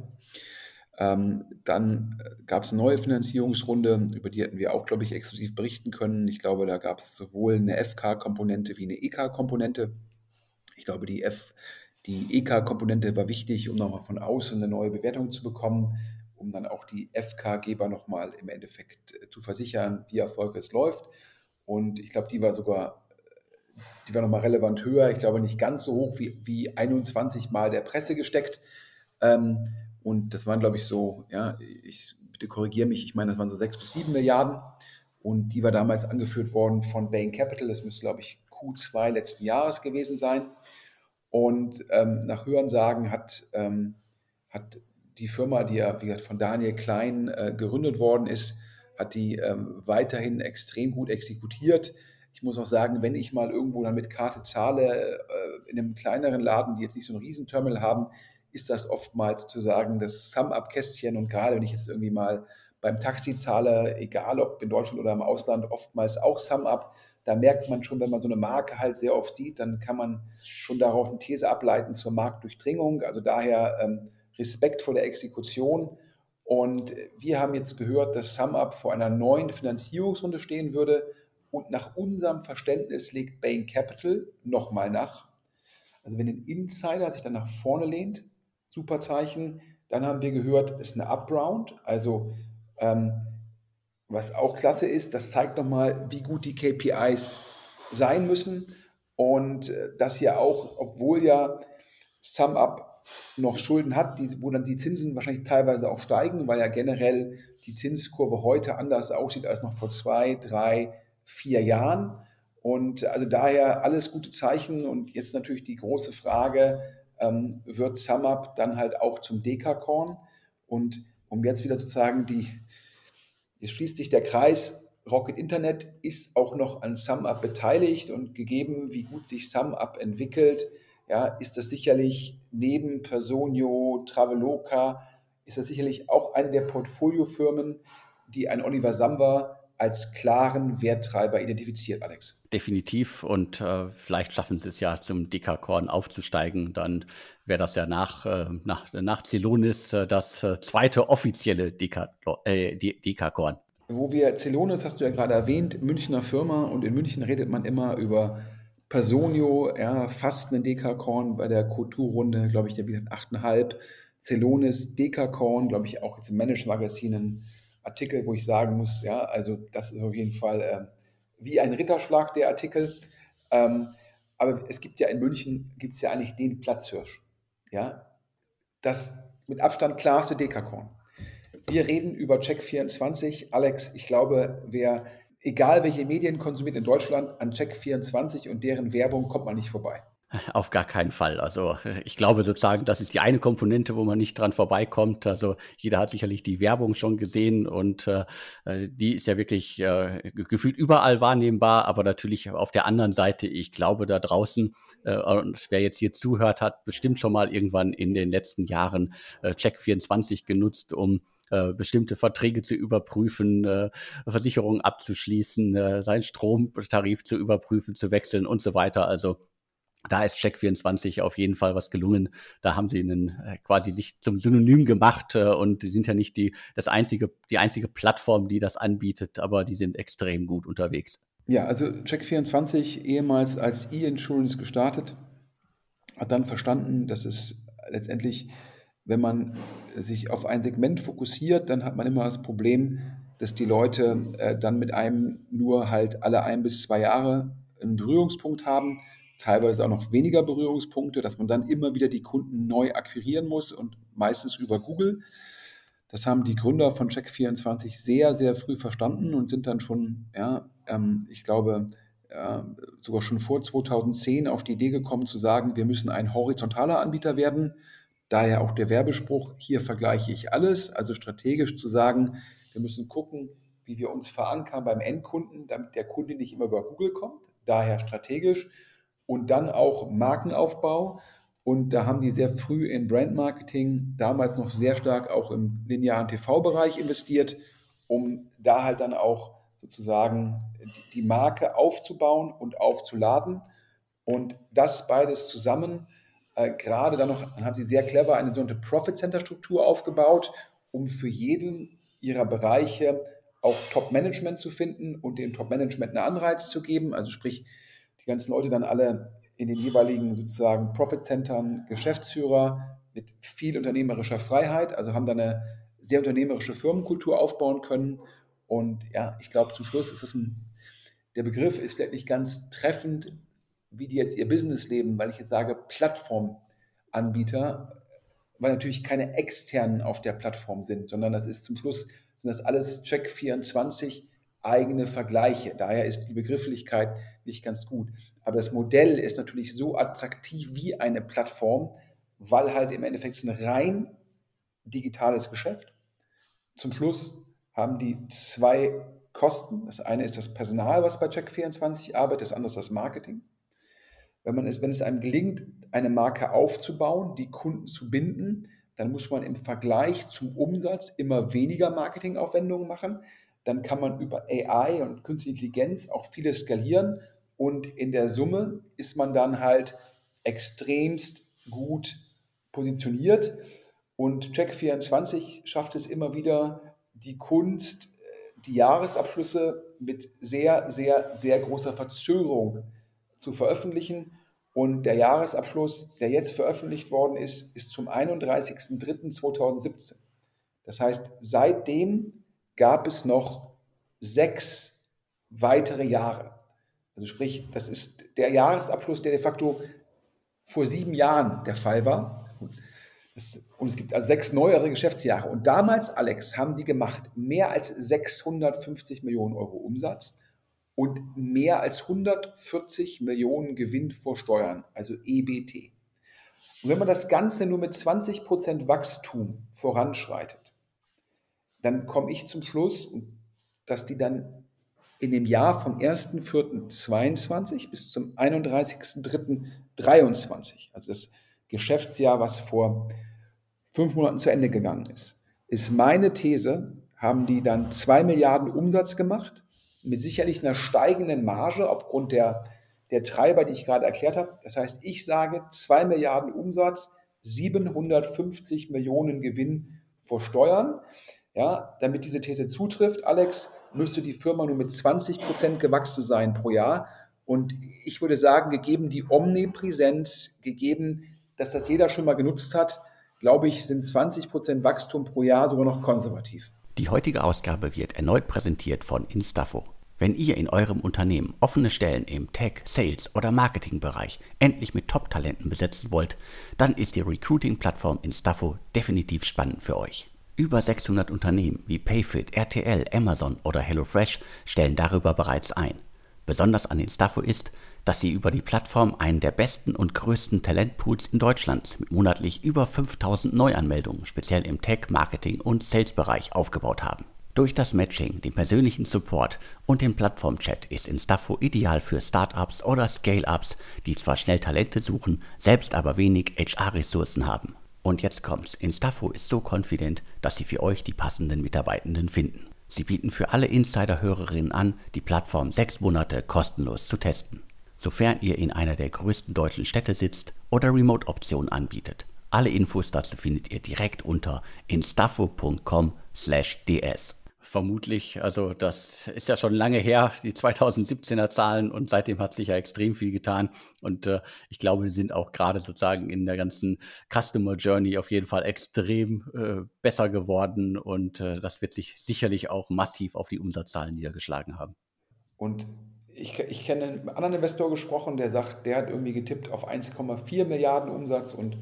Ähm, dann äh, gab es eine neue Finanzierungsrunde, über die hätten wir auch, glaube ich, exklusiv berichten können. Ich glaube, da gab es sowohl eine FK-Komponente wie eine EK-Komponente. Ich glaube, die F, die EK-Komponente war wichtig, um nochmal von außen eine neue Bewertung zu bekommen, um dann auch die FK-Geber nochmal im Endeffekt äh, zu versichern, wie erfolgreich es läuft. Und ich glaube, die war sogar, die war nochmal relevant höher. Ich glaube, nicht ganz so hoch wie, wie 21 Mal der Presse gesteckt. Ähm, und das waren, glaube ich, so, ja, ich bitte korrigiere mich, ich meine, das waren so sechs bis sieben Milliarden. Und die war damals angeführt worden von Bain Capital. Das müsste, glaube ich, Q2 letzten Jahres gewesen sein. Und ähm, nach Hörensagen hat, ähm, hat die Firma, die ja, wie gesagt, von Daniel Klein äh, gegründet worden ist, hat die ähm, weiterhin extrem gut exekutiert. Ich muss auch sagen, wenn ich mal irgendwo dann mit Karte zahle, äh, in einem kleineren Laden, die jetzt nicht so ein Riesenterminal haben, ist das oftmals sozusagen das Sum-Up-Kästchen. Und gerade wenn ich jetzt irgendwie mal beim Taxi zahle, egal ob in Deutschland oder im Ausland, oftmals auch Sum-Up, da merkt man schon, wenn man so eine Marke halt sehr oft sieht, dann kann man schon darauf eine These ableiten zur Marktdurchdringung. Also daher ähm, Respekt vor der Exekution. Und wir haben jetzt gehört, dass SumUp vor einer neuen Finanzierungsrunde stehen würde. Und nach unserem Verständnis legt Bain Capital nochmal nach. Also wenn ein Insider sich dann nach vorne lehnt, super Zeichen. Dann haben wir gehört, es ist eine Upround, also ähm, was auch klasse ist, das zeigt nochmal, wie gut die KPIs sein müssen und äh, dass ja auch, obwohl ja SumUp noch Schulden hat, die, wo dann die Zinsen wahrscheinlich teilweise auch steigen, weil ja generell die Zinskurve heute anders aussieht als noch vor zwei, drei, vier Jahren. Und also daher alles gute Zeichen und jetzt natürlich die große Frage, ähm, wird SumUp dann halt auch zum Dekakorn. Und um jetzt wieder zu sagen, die, jetzt schließt sich der Kreis, Rocket Internet ist auch noch an SumUp beteiligt und gegeben, wie gut sich SumUp entwickelt, ja, ist das sicherlich neben Personio, Traveloka, ist das sicherlich auch eine der Portfoliofirmen, die ein Oliver Samba als klaren Werttreiber identifiziert, Alex. Definitiv und äh, vielleicht schaffen sie es ja zum Dekakorn aufzusteigen. Dann wäre das ja nach, äh, nach, nach Celonis äh, das äh, zweite offizielle Deka, äh, Dekakorn. Wo wir Celonis, hast du ja gerade erwähnt, Münchner Firma und in München redet man immer über Personio, ja, fast ein Dekakorn bei der Kulturrunde, glaube ich, ja, wie gesagt, 8,5. Celonis, Dekakorn, glaube ich, auch jetzt im Manage-Magazinen Artikel, wo ich sagen muss, ja, also das ist auf jeden Fall äh, wie ein Ritterschlag, der Artikel. Ähm, aber es gibt ja in München, gibt es ja eigentlich den Platzhirsch. Ja, das mit Abstand klarste Dekakorn. Wir reden über Check24. Alex, ich glaube, wer, egal welche Medien konsumiert in Deutschland, an Check24 und deren Werbung kommt man nicht vorbei. Auf gar keinen Fall. Also ich glaube sozusagen, das ist die eine Komponente, wo man nicht dran vorbeikommt. Also jeder hat sicherlich die Werbung schon gesehen und äh, die ist ja wirklich äh, gefühlt überall wahrnehmbar, aber natürlich auf der anderen Seite, ich glaube da draußen, äh, und wer jetzt hier zuhört, hat bestimmt schon mal irgendwann in den letzten Jahren äh, Check24 genutzt, um äh, bestimmte Verträge zu überprüfen, äh, Versicherungen abzuschließen, äh, seinen Stromtarif zu überprüfen, zu wechseln und so weiter. Also da ist Check24 auf jeden Fall was gelungen. Da haben sie einen, äh, quasi sich zum Synonym gemacht äh, und die sind ja nicht die, das einzige, die einzige Plattform, die das anbietet, aber die sind extrem gut unterwegs. Ja, also Check24 ehemals als E-Insurance gestartet, hat dann verstanden, dass es letztendlich, wenn man sich auf ein Segment fokussiert, dann hat man immer das Problem, dass die Leute äh, dann mit einem nur halt alle ein bis zwei Jahre einen Berührungspunkt haben teilweise auch noch weniger Berührungspunkte, dass man dann immer wieder die Kunden neu akquirieren muss und meistens über Google. Das haben die Gründer von Check24 sehr, sehr früh verstanden und sind dann schon, ja, ähm, ich glaube, äh, sogar schon vor 2010 auf die Idee gekommen zu sagen, wir müssen ein horizontaler Anbieter werden. Daher auch der Werbespruch, hier vergleiche ich alles, also strategisch zu sagen, wir müssen gucken, wie wir uns verankern beim Endkunden, damit der Kunde nicht immer über Google kommt. Daher strategisch und dann auch Markenaufbau. Und da haben die sehr früh in Brandmarketing, damals noch sehr stark auch im linearen TV-Bereich investiert, um da halt dann auch sozusagen die Marke aufzubauen und aufzuladen. Und das beides zusammen, äh, gerade dann noch, haben sie sehr clever eine sogenannte Profit Center Struktur aufgebaut, um für jeden ihrer Bereiche auch Top-Management zu finden und dem Top-Management einen Anreiz zu geben. Also sprich, die ganzen Leute dann alle in den jeweiligen sozusagen Profit-Centern Geschäftsführer mit viel unternehmerischer Freiheit, also haben dann eine sehr unternehmerische Firmenkultur aufbauen können. Und ja, ich glaube, zum Schluss ist das ein, der Begriff ist vielleicht nicht ganz treffend, wie die jetzt ihr Business leben, weil ich jetzt sage Plattformanbieter, weil natürlich keine externen auf der Plattform sind, sondern das ist zum Schluss, sind das alles Check24 eigene Vergleiche. Daher ist die Begrifflichkeit nicht ganz gut. Aber das Modell ist natürlich so attraktiv wie eine Plattform, weil halt im Endeffekt ein rein digitales Geschäft. Zum Schluss haben die zwei Kosten. Das eine ist das Personal, was bei Check24 arbeitet, das andere ist das Marketing. Wenn, man es, wenn es einem gelingt, eine Marke aufzubauen, die Kunden zu binden, dann muss man im Vergleich zum Umsatz immer weniger Marketingaufwendungen machen dann kann man über AI und künstliche Intelligenz auch viele skalieren und in der Summe ist man dann halt extremst gut positioniert. Und Check24 schafft es immer wieder, die Kunst, die Jahresabschlüsse mit sehr, sehr, sehr großer Verzögerung zu veröffentlichen. Und der Jahresabschluss, der jetzt veröffentlicht worden ist, ist zum 31.03.2017. Das heißt, seitdem gab es noch sechs weitere Jahre. Also sprich, das ist der Jahresabschluss, der de facto vor sieben Jahren der Fall war. Und es gibt also sechs neuere Geschäftsjahre. Und damals, Alex, haben die gemacht mehr als 650 Millionen Euro Umsatz und mehr als 140 Millionen Gewinn vor Steuern, also EBT. Und wenn man das Ganze nur mit 20 Prozent Wachstum voranschreitet, dann komme ich zum Schluss, dass die dann in dem Jahr vom 1.4.22 bis zum 31.3.23, also das Geschäftsjahr, was vor fünf Monaten zu Ende gegangen ist, ist meine These, haben die dann zwei Milliarden Umsatz gemacht, mit sicherlich einer steigenden Marge aufgrund der, der Treiber, die ich gerade erklärt habe. Das heißt, ich sage zwei Milliarden Umsatz, 750 Millionen Gewinn vor Steuern. Ja, damit diese These zutrifft, Alex, müsste die Firma nur mit 20 Prozent gewachsen sein pro Jahr. Und ich würde sagen, gegeben die Omnipräsenz, gegeben, dass das jeder schon mal genutzt hat, glaube ich, sind 20 Prozent Wachstum pro Jahr sogar noch konservativ. Die heutige Ausgabe wird erneut präsentiert von Instafo. Wenn ihr in eurem Unternehmen offene Stellen im Tech, Sales oder Marketingbereich endlich mit Top-Talenten besetzen wollt, dann ist die Recruiting-Plattform Instafo definitiv spannend für euch. Über 600 Unternehmen wie Payfit, RTL, Amazon oder HelloFresh stellen darüber bereits ein. Besonders an Instafo ist, dass sie über die Plattform einen der besten und größten Talentpools in Deutschland mit monatlich über 5000 Neuanmeldungen speziell im Tech, Marketing und Sales-Bereich aufgebaut haben. Durch das Matching, den persönlichen Support und den Plattformchat ist Instafo ideal für Startups oder Scale-ups, die zwar schnell Talente suchen, selbst aber wenig HR-Ressourcen haben. Und jetzt kommt's. Instafo ist so confident, dass sie für euch die passenden Mitarbeitenden finden. Sie bieten für alle Insider-Hörerinnen an, die Plattform sechs Monate kostenlos zu testen. sofern ihr in einer der größten deutschen Städte sitzt oder Remote-Optionen anbietet. Alle Infos dazu findet ihr direkt unter instafo.com/ds vermutlich. Also das ist ja schon lange her, die 2017er Zahlen und seitdem hat sich ja extrem viel getan. Und äh, ich glaube, wir sind auch gerade sozusagen in der ganzen Customer Journey auf jeden Fall extrem äh, besser geworden und äh, das wird sich sicherlich auch massiv auf die Umsatzzahlen niedergeschlagen haben. Und ich, ich kenne einen anderen Investor gesprochen, der sagt, der hat irgendwie getippt auf 1,4 Milliarden Umsatz und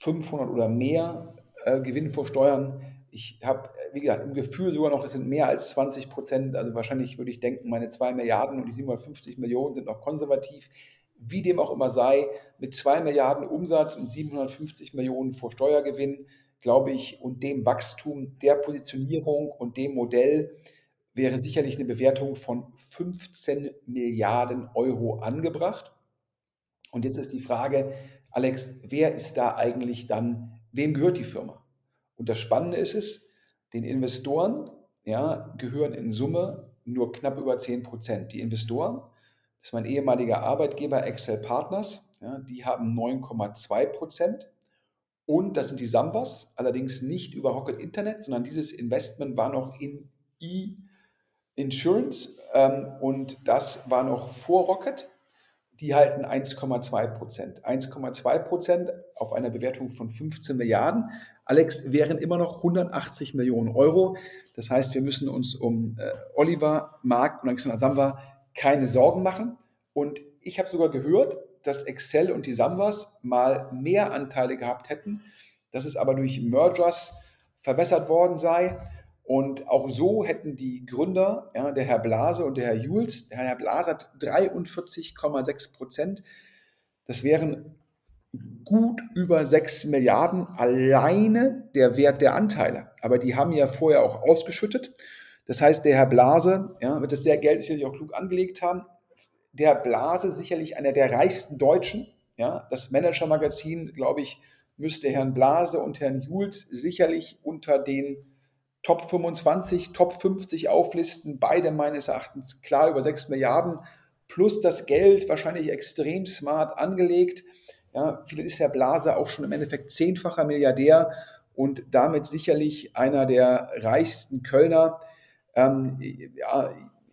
500 oder mehr äh, Gewinn vor Steuern ich habe, wie gesagt, im Gefühl sogar noch, es sind mehr als 20 Prozent. Also wahrscheinlich würde ich denken, meine 2 Milliarden und die 750 Millionen sind noch konservativ. Wie dem auch immer sei, mit 2 Milliarden Umsatz und 750 Millionen vor Steuergewinn, glaube ich, und dem Wachstum, der Positionierung und dem Modell wäre sicherlich eine Bewertung von 15 Milliarden Euro angebracht. Und jetzt ist die Frage, Alex, wer ist da eigentlich dann, wem gehört die Firma? Und das Spannende ist es, den Investoren ja, gehören in Summe nur knapp über 10 Prozent. Die Investoren, das ist mein ehemaliger Arbeitgeber Excel Partners, ja, die haben 9,2 Prozent. Und das sind die Sambas, allerdings nicht über Rocket Internet, sondern dieses Investment war noch in E-Insurance ähm, und das war noch vor Rocket. Die halten 1,2 Prozent. 1,2 Prozent auf einer Bewertung von 15 Milliarden. Alex, wären immer noch 180 Millionen Euro. Das heißt, wir müssen uns um äh, Oliver, Marc und Alexander Samba keine Sorgen machen. Und ich habe sogar gehört, dass Excel und die Sambas mal mehr Anteile gehabt hätten, dass es aber durch Mergers verbessert worden sei. Und auch so hätten die Gründer, ja, der Herr Blase und der Herr Jules, der Herr Blase hat 43,6 Prozent. Das wären gut über 6 Milliarden alleine der Wert der Anteile. Aber die haben ja vorher auch ausgeschüttet. Das heißt, der Herr Blase, ja, wird das sehr Geld sicherlich auch klug angelegt haben. Der Herr Blase sicherlich einer der reichsten Deutschen. Ja, das Manager-Magazin, glaube ich, müsste Herrn Blase und Herrn Jules sicherlich unter den Top 25, Top 50 auflisten. Beide meines Erachtens klar über 6 Milliarden plus das Geld wahrscheinlich extrem smart angelegt. Ja, vielleicht ist Herr Blase auch schon im Endeffekt zehnfacher Milliardär und damit sicherlich einer der reichsten Kölner. Ähm, ja,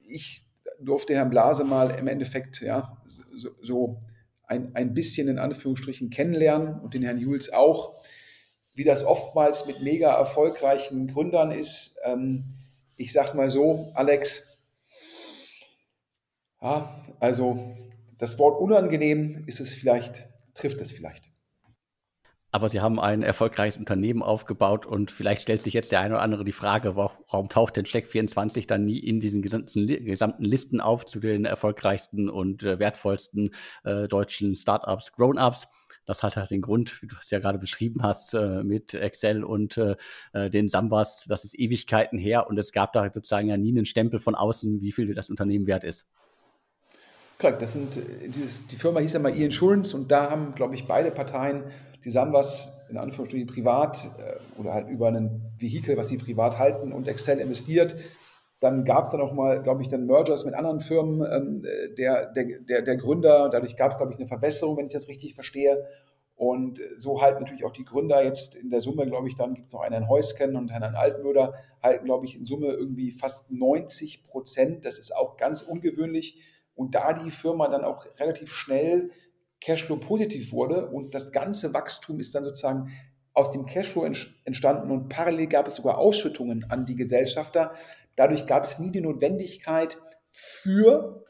ich durfte Herrn Blase mal im Endeffekt ja, so, so ein, ein bisschen in Anführungsstrichen kennenlernen und den Herrn Jules auch, wie das oftmals mit mega erfolgreichen Gründern ist. Ähm, ich sag mal so, Alex, ja, also das Wort unangenehm ist es vielleicht trifft es vielleicht. Aber Sie haben ein erfolgreiches Unternehmen aufgebaut und vielleicht stellt sich jetzt der eine oder andere die Frage, warum taucht denn Check 24 dann nie in diesen gesamten, gesamten Listen auf zu den erfolgreichsten und äh, wertvollsten äh, deutschen Startups, Grown-ups? Das hat halt den Grund, wie du es ja gerade beschrieben hast, äh, mit Excel und äh, äh, den Sambas. Das ist Ewigkeiten her und es gab da sozusagen ja nie einen Stempel von außen, wie viel das Unternehmen wert ist. Korrekt, das sind, äh, dieses, die Firma hieß ja mal E-Insurance und da haben, glaube ich, beide Parteien, die Sambas in Anführungsstrichen privat äh, oder halt über ein Vehikel, was sie privat halten und Excel investiert. Dann gab es dann auch mal, glaube ich, dann Mergers mit anderen Firmen ähm, der, der, der, der Gründer. Dadurch gab es, glaube ich, eine Verbesserung, wenn ich das richtig verstehe. Und so halten natürlich auch die Gründer jetzt in der Summe, glaube ich, dann gibt es noch einen Herrn Heusken und Herrn Altmöder, halten, glaube ich, in Summe irgendwie fast 90 Prozent. Das ist auch ganz ungewöhnlich und da die Firma dann auch relativ schnell Cashflow positiv wurde und das ganze Wachstum ist dann sozusagen aus dem Cashflow entstanden und parallel gab es sogar Ausschüttungen an die Gesellschafter. Dadurch gab es nie die Notwendigkeit für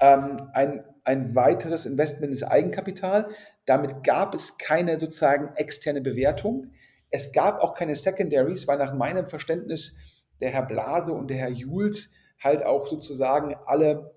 ähm, ein, ein weiteres Investment ins Eigenkapital. Damit gab es keine sozusagen externe Bewertung. Es gab auch keine Secondaries, weil nach meinem Verständnis der Herr Blase und der Herr Jules halt auch sozusagen alle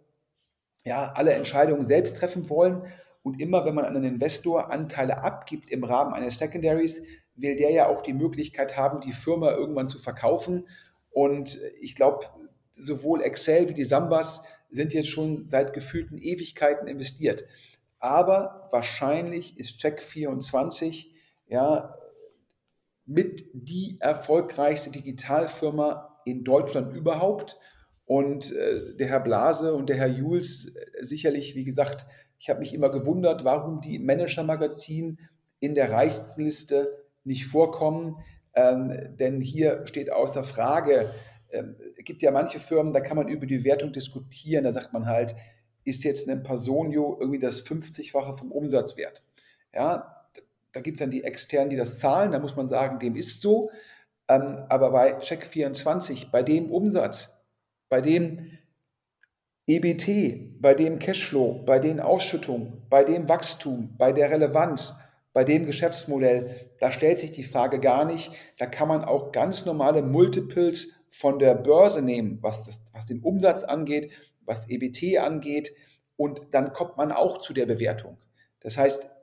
ja, alle Entscheidungen selbst treffen wollen. Und immer, wenn man an einen Investor Anteile abgibt im Rahmen eines Secondaries, will der ja auch die Möglichkeit haben, die Firma irgendwann zu verkaufen. Und ich glaube, sowohl Excel wie die Sambas sind jetzt schon seit gefühlten Ewigkeiten investiert. Aber wahrscheinlich ist Check24 ja mit die erfolgreichste Digitalfirma in Deutschland überhaupt. Und äh, der Herr Blase und der Herr Jules äh, sicherlich, wie gesagt, ich habe mich immer gewundert, warum die Manager-Magazin in der Reichstenliste nicht vorkommen. Ähm, denn hier steht außer Frage, ähm, es gibt ja manche Firmen, da kann man über die Wertung diskutieren. Da sagt man halt, ist jetzt ein Personio irgendwie das 50-fache vom Umsatzwert? Ja, da gibt es dann die externen, die das zahlen. Da muss man sagen, dem ist so. Ähm, aber bei Check24, bei dem Umsatz, bei dem EBT, bei dem Cashflow, bei den Ausschüttungen, bei dem Wachstum, bei der Relevanz, bei dem Geschäftsmodell, da stellt sich die Frage gar nicht. Da kann man auch ganz normale Multiples von der Börse nehmen, was, das, was den Umsatz angeht, was EBT angeht. Und dann kommt man auch zu der Bewertung. Das heißt,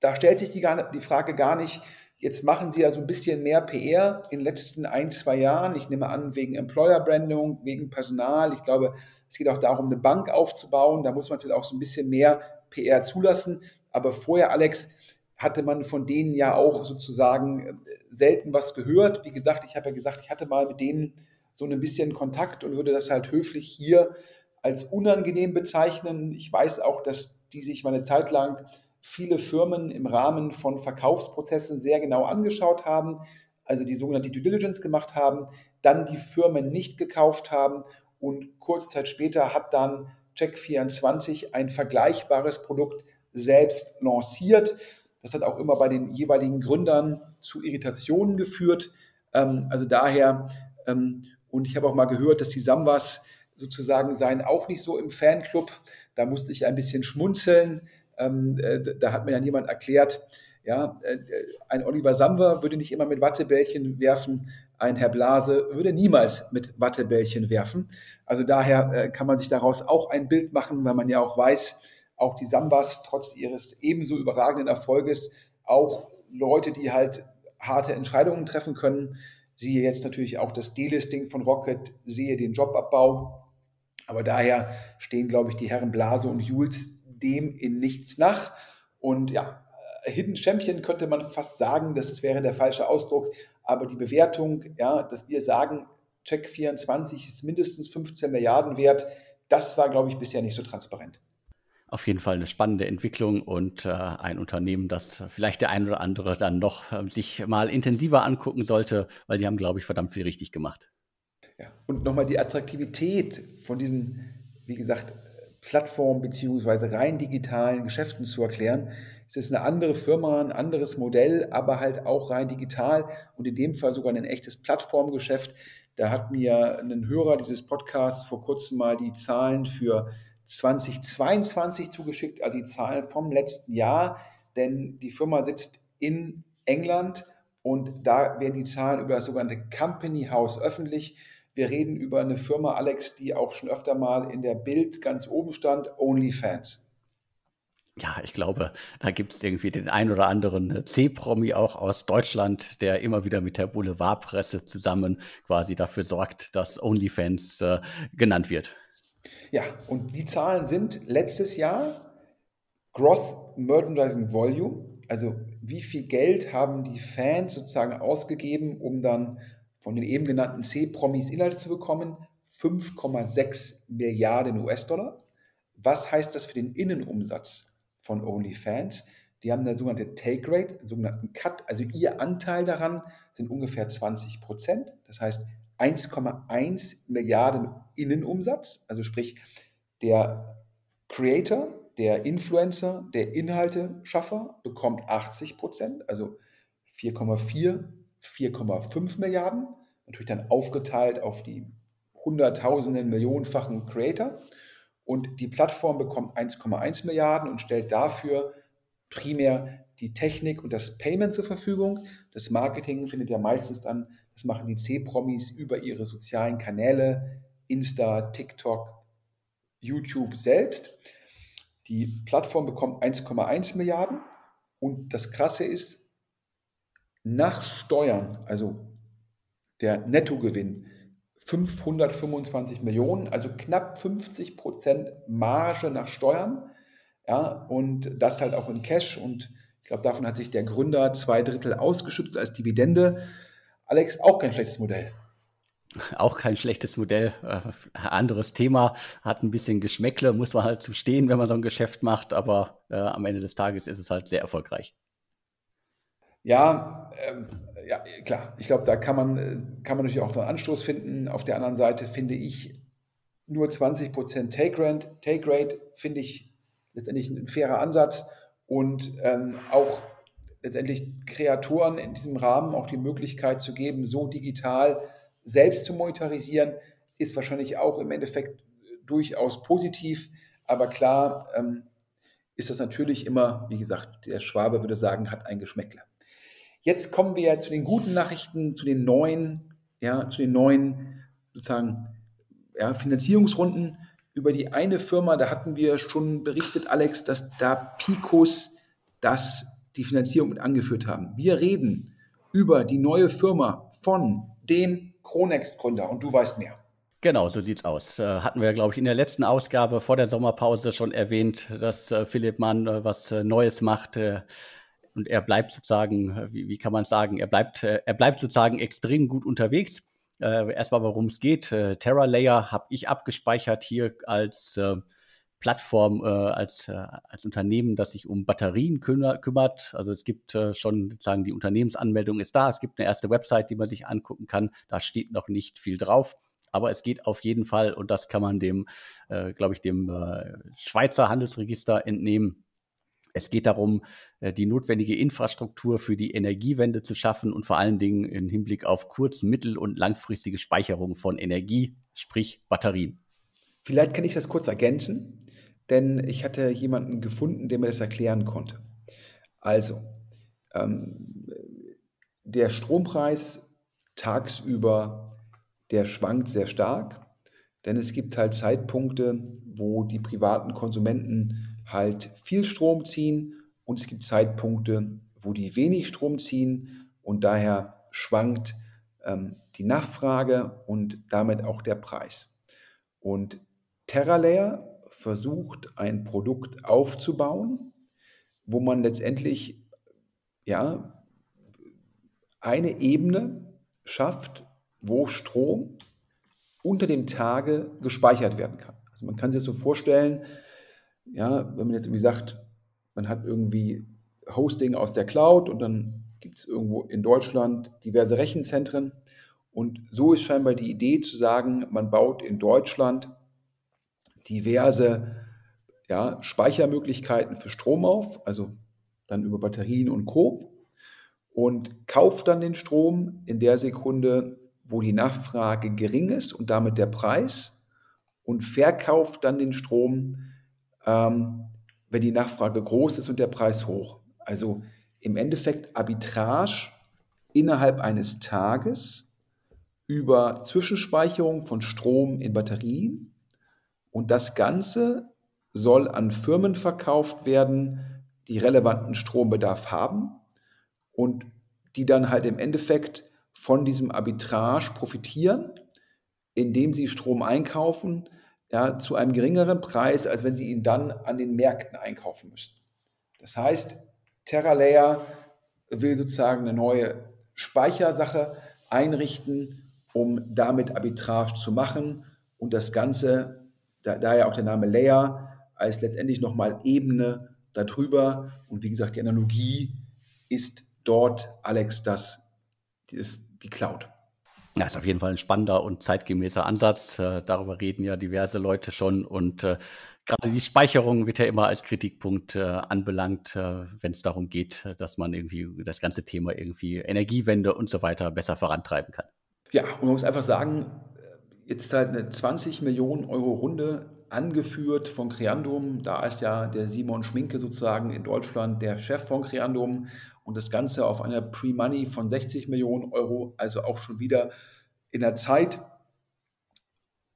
da stellt sich die, die Frage gar nicht, jetzt machen Sie ja so ein bisschen mehr PR in den letzten ein, zwei Jahren. Ich nehme an, wegen Employer Branding, wegen Personal. Ich glaube, es geht auch darum, eine Bank aufzubauen. Da muss man vielleicht auch so ein bisschen mehr PR zulassen. Aber vorher, Alex, hatte man von denen ja auch sozusagen äh, selten was gehört. Wie gesagt, ich habe ja gesagt, ich hatte mal mit denen so ein bisschen Kontakt und würde das halt höflich hier als unangenehm bezeichnen. Ich weiß auch, dass die sich mal eine Zeit lang viele Firmen im Rahmen von Verkaufsprozessen sehr genau angeschaut haben, also die sogenannte Due Diligence gemacht haben, dann die Firmen nicht gekauft haben und kurze Zeit später hat dann Check24 ein vergleichbares Produkt selbst lanciert. Das hat auch immer bei den jeweiligen Gründern zu Irritationen geführt. Ähm, also daher, ähm, und ich habe auch mal gehört, dass die Sambas sozusagen seien auch nicht so im Fanclub. Da musste ich ein bisschen schmunzeln. Ähm, äh, da hat mir dann jemand erklärt, ja, äh, ein Oliver Samba würde nicht immer mit Wattebällchen werfen, ein Herr Blase würde niemals mit Wattebällchen werfen. Also daher äh, kann man sich daraus auch ein Bild machen, weil man ja auch weiß, auch die Sambas trotz ihres ebenso überragenden Erfolges auch Leute, die halt harte Entscheidungen treffen können. Siehe jetzt natürlich auch das Delisting von Rocket, sehe den Jobabbau. Aber daher stehen, glaube ich, die Herren Blase und Jules dem in nichts nach. Und ja, äh, Hidden Champion könnte man fast sagen, das wäre der falsche Ausdruck, aber die Bewertung, ja, dass wir sagen, Check 24 ist mindestens 15 Milliarden wert, das war, glaube ich, bisher nicht so transparent. Auf jeden Fall eine spannende Entwicklung und äh, ein Unternehmen, das vielleicht der ein oder andere dann noch äh, sich mal intensiver angucken sollte, weil die haben, glaube ich, verdammt viel richtig gemacht. Ja, und nochmal die Attraktivität von diesen, wie gesagt, Plattform beziehungsweise rein digitalen Geschäften zu erklären. Es ist eine andere Firma, ein anderes Modell, aber halt auch rein digital und in dem Fall sogar ein echtes Plattformgeschäft. Da hat mir ein Hörer dieses Podcasts vor kurzem mal die Zahlen für 2022 zugeschickt, also die Zahlen vom letzten Jahr, denn die Firma sitzt in England und da werden die Zahlen über das sogenannte Company House öffentlich. Wir reden über eine Firma, Alex, die auch schon öfter mal in der Bild ganz oben stand, OnlyFans. Ja, ich glaube, da gibt es irgendwie den ein oder anderen C-Promi auch aus Deutschland, der immer wieder mit der Boulevardpresse zusammen quasi dafür sorgt, dass OnlyFans äh, genannt wird. Ja, und die Zahlen sind letztes Jahr Gross Merchandising Volume, also wie viel Geld haben die Fans sozusagen ausgegeben, um dann von den eben genannten C-Promis Inhalte zu bekommen, 5,6 Milliarden US-Dollar. Was heißt das für den Innenumsatz von OnlyFans? Die haben eine sogenannte Take Rate, einen sogenannten Cut, also ihr Anteil daran sind ungefähr 20 Prozent. Das heißt 1,1 Milliarden Innenumsatz, also sprich der Creator, der Influencer, der Inhalteschaffer bekommt 80 Prozent, also 4,4 4,5 Milliarden, natürlich dann aufgeteilt auf die Hunderttausenden, Millionenfachen Creator. Und die Plattform bekommt 1,1 Milliarden und stellt dafür primär die Technik und das Payment zur Verfügung. Das Marketing findet ja meistens dann, das machen die C-Promis über ihre sozialen Kanäle, Insta, TikTok, YouTube selbst. Die Plattform bekommt 1,1 Milliarden und das Krasse ist, nach Steuern, also der Nettogewinn, 525 Millionen, also knapp 50 Prozent Marge nach Steuern. Ja, und das halt auch in Cash. Und ich glaube, davon hat sich der Gründer zwei Drittel ausgeschüttet als Dividende. Alex, auch kein schlechtes Modell. Auch kein schlechtes Modell. Äh, anderes Thema, hat ein bisschen Geschmäckle, muss man halt zu stehen, wenn man so ein Geschäft macht, aber äh, am Ende des Tages ist es halt sehr erfolgreich. Ja, ähm, ja klar. Ich glaube, da kann man, äh, kann man natürlich auch einen Anstoß finden. Auf der anderen Seite finde ich nur 20% Take Rate, Take Rate finde ich letztendlich ein fairer Ansatz und ähm, auch letztendlich Kreatoren in diesem Rahmen auch die Möglichkeit zu geben, so digital selbst zu monetarisieren, ist wahrscheinlich auch im Endeffekt durchaus positiv. Aber klar ähm, ist das natürlich immer, wie gesagt, der Schwabe würde sagen, hat ein Geschmäckle. Jetzt kommen wir zu den guten Nachrichten, zu den neuen, ja, zu den neuen sozusagen ja, Finanzierungsrunden. Über die eine Firma, da hatten wir schon berichtet, Alex, dass da Picos das die Finanzierung mit angeführt haben. Wir reden über die neue Firma von dem Kronext-Gründer und du weißt mehr. Genau, so sieht's aus. Äh, hatten wir, glaube ich, in der letzten Ausgabe vor der Sommerpause schon erwähnt, dass äh, Philipp Mann äh, was Neues macht. Und er bleibt sozusagen, wie, wie kann man sagen, er bleibt, er bleibt sozusagen extrem gut unterwegs. erstmal, worum es geht. Terra Layer habe ich abgespeichert hier als Plattform äh, als, äh, als Unternehmen, das sich um Batterien kümmer, kümmert. Also es gibt äh, schon sozusagen die Unternehmensanmeldung ist da. Es gibt eine erste Website, die man sich angucken kann. Da steht noch nicht viel drauf. Aber es geht auf jeden Fall, und das kann man dem, äh, glaube ich, dem äh, Schweizer Handelsregister entnehmen. Es geht darum, äh, die notwendige Infrastruktur für die Energiewende zu schaffen und vor allen Dingen im Hinblick auf kurz-, mittel- und langfristige Speicherung von Energie, sprich Batterien. Vielleicht kann ich das kurz ergänzen denn ich hatte jemanden gefunden, der mir das erklären konnte. Also, ähm, der Strompreis tagsüber, der schwankt sehr stark, denn es gibt halt Zeitpunkte, wo die privaten Konsumenten halt viel Strom ziehen und es gibt Zeitpunkte, wo die wenig Strom ziehen und daher schwankt ähm, die Nachfrage und damit auch der Preis. Und TerraLayer versucht, ein Produkt aufzubauen, wo man letztendlich ja, eine Ebene schafft, wo Strom unter dem Tage gespeichert werden kann. Also man kann sich das so vorstellen, ja, wenn man jetzt irgendwie sagt, man hat irgendwie Hosting aus der Cloud und dann gibt es irgendwo in Deutschland diverse Rechenzentren. Und so ist scheinbar die Idee zu sagen, man baut in Deutschland diverse ja, Speichermöglichkeiten für Strom auf, also dann über Batterien und Co. Und kauft dann den Strom in der Sekunde, wo die Nachfrage gering ist und damit der Preis und verkauft dann den Strom, ähm, wenn die Nachfrage groß ist und der Preis hoch. Also im Endeffekt Arbitrage innerhalb eines Tages über Zwischenspeicherung von Strom in Batterien und das Ganze soll an Firmen verkauft werden, die relevanten Strombedarf haben und die dann halt im Endeffekt von diesem Arbitrage profitieren, indem sie Strom einkaufen, ja, zu einem geringeren Preis, als wenn sie ihn dann an den Märkten einkaufen müssten. Das heißt, TerraLayer will sozusagen eine neue Speichersache einrichten, um damit Arbitrage zu machen und das Ganze da, daher auch der Name Layer als letztendlich nochmal Ebene darüber. Und wie gesagt, die Analogie ist dort, Alex, das, die, ist die Cloud. Ja, ist auf jeden Fall ein spannender und zeitgemäßer Ansatz. Äh, darüber reden ja diverse Leute schon. Und äh, gerade die Speicherung wird ja immer als Kritikpunkt äh, anbelangt, äh, wenn es darum geht, dass man irgendwie das ganze Thema irgendwie Energiewende und so weiter besser vorantreiben kann. Ja, und man muss einfach sagen, jetzt halt eine 20 Millionen Euro Runde angeführt von Creandum. Da ist ja der Simon Schminke sozusagen in Deutschland der Chef von Creandum und das Ganze auf einer Pre-Money von 60 Millionen Euro, also auch schon wieder in der Zeit,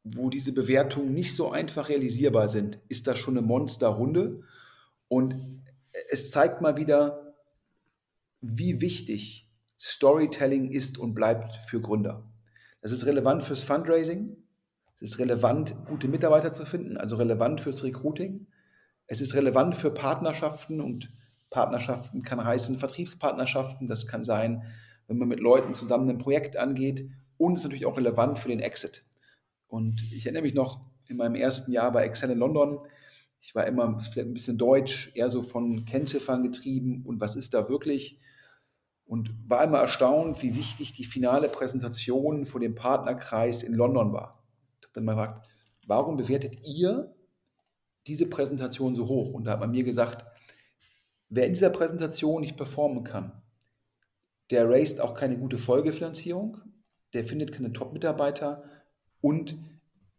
wo diese Bewertungen nicht so einfach realisierbar sind, ist das schon eine Monsterrunde. Und es zeigt mal wieder, wie wichtig Storytelling ist und bleibt für Gründer. Das ist relevant fürs Fundraising. Es ist relevant, gute Mitarbeiter zu finden, also relevant fürs Recruiting. Es ist relevant für Partnerschaften und Partnerschaften kann heißen Vertriebspartnerschaften. Das kann sein, wenn man mit Leuten zusammen ein Projekt angeht und ist natürlich auch relevant für den Exit. Und ich erinnere mich noch in meinem ersten Jahr bei Excel in London, ich war immer vielleicht ein bisschen deutsch, eher so von Kennziffern getrieben und was ist da wirklich? Und war immer erstaunt, wie wichtig die finale Präsentation vor dem Partnerkreis in London war. Ich habe dann mal gefragt, warum bewertet ihr diese Präsentation so hoch? Und da hat man mir gesagt, wer in dieser Präsentation nicht performen kann, der raised auch keine gute Folgefinanzierung, der findet keine Top-Mitarbeiter und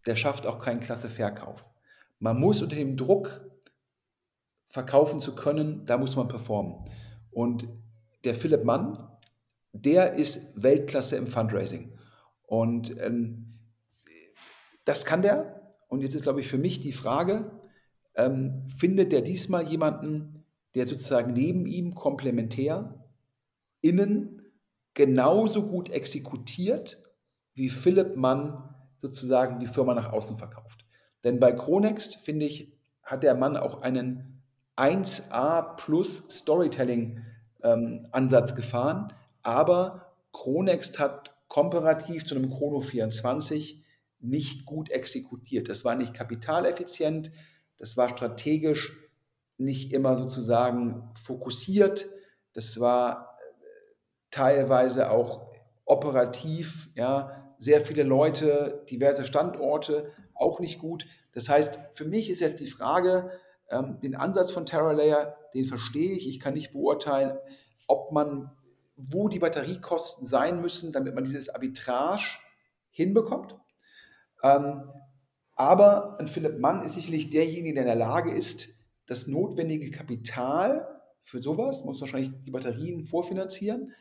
der schafft auch keinen Klasse-Verkauf. Man muss unter dem Druck, verkaufen zu können, da muss man performen. Und der Philipp Mann, der ist Weltklasse im Fundraising. Und ähm, das kann der. Und jetzt ist, glaube ich, für mich die Frage, ähm, findet der diesmal jemanden, der sozusagen neben ihm komplementär innen genauso gut exekutiert, wie Philipp Mann sozusagen die Firma nach außen verkauft. Denn bei Chronext, finde ich, hat der Mann auch einen 1A plus Storytelling ähm, Ansatz gefahren, aber Chronext hat komparativ zu einem Chrono 24 nicht gut exekutiert. Das war nicht kapitaleffizient, das war strategisch nicht immer sozusagen fokussiert, das war äh, teilweise auch operativ, ja, sehr viele Leute, diverse Standorte, auch nicht gut. Das heißt, für mich ist jetzt die Frage, ähm, den Ansatz von TerraLayer, den verstehe ich. Ich kann nicht beurteilen, ob man, wo die Batteriekosten sein müssen, damit man dieses Arbitrage hinbekommt. Ähm, aber ein Philipp Mann ist sicherlich derjenige, der in der Lage ist, das notwendige Kapital für sowas, muss wahrscheinlich die Batterien vorfinanzieren,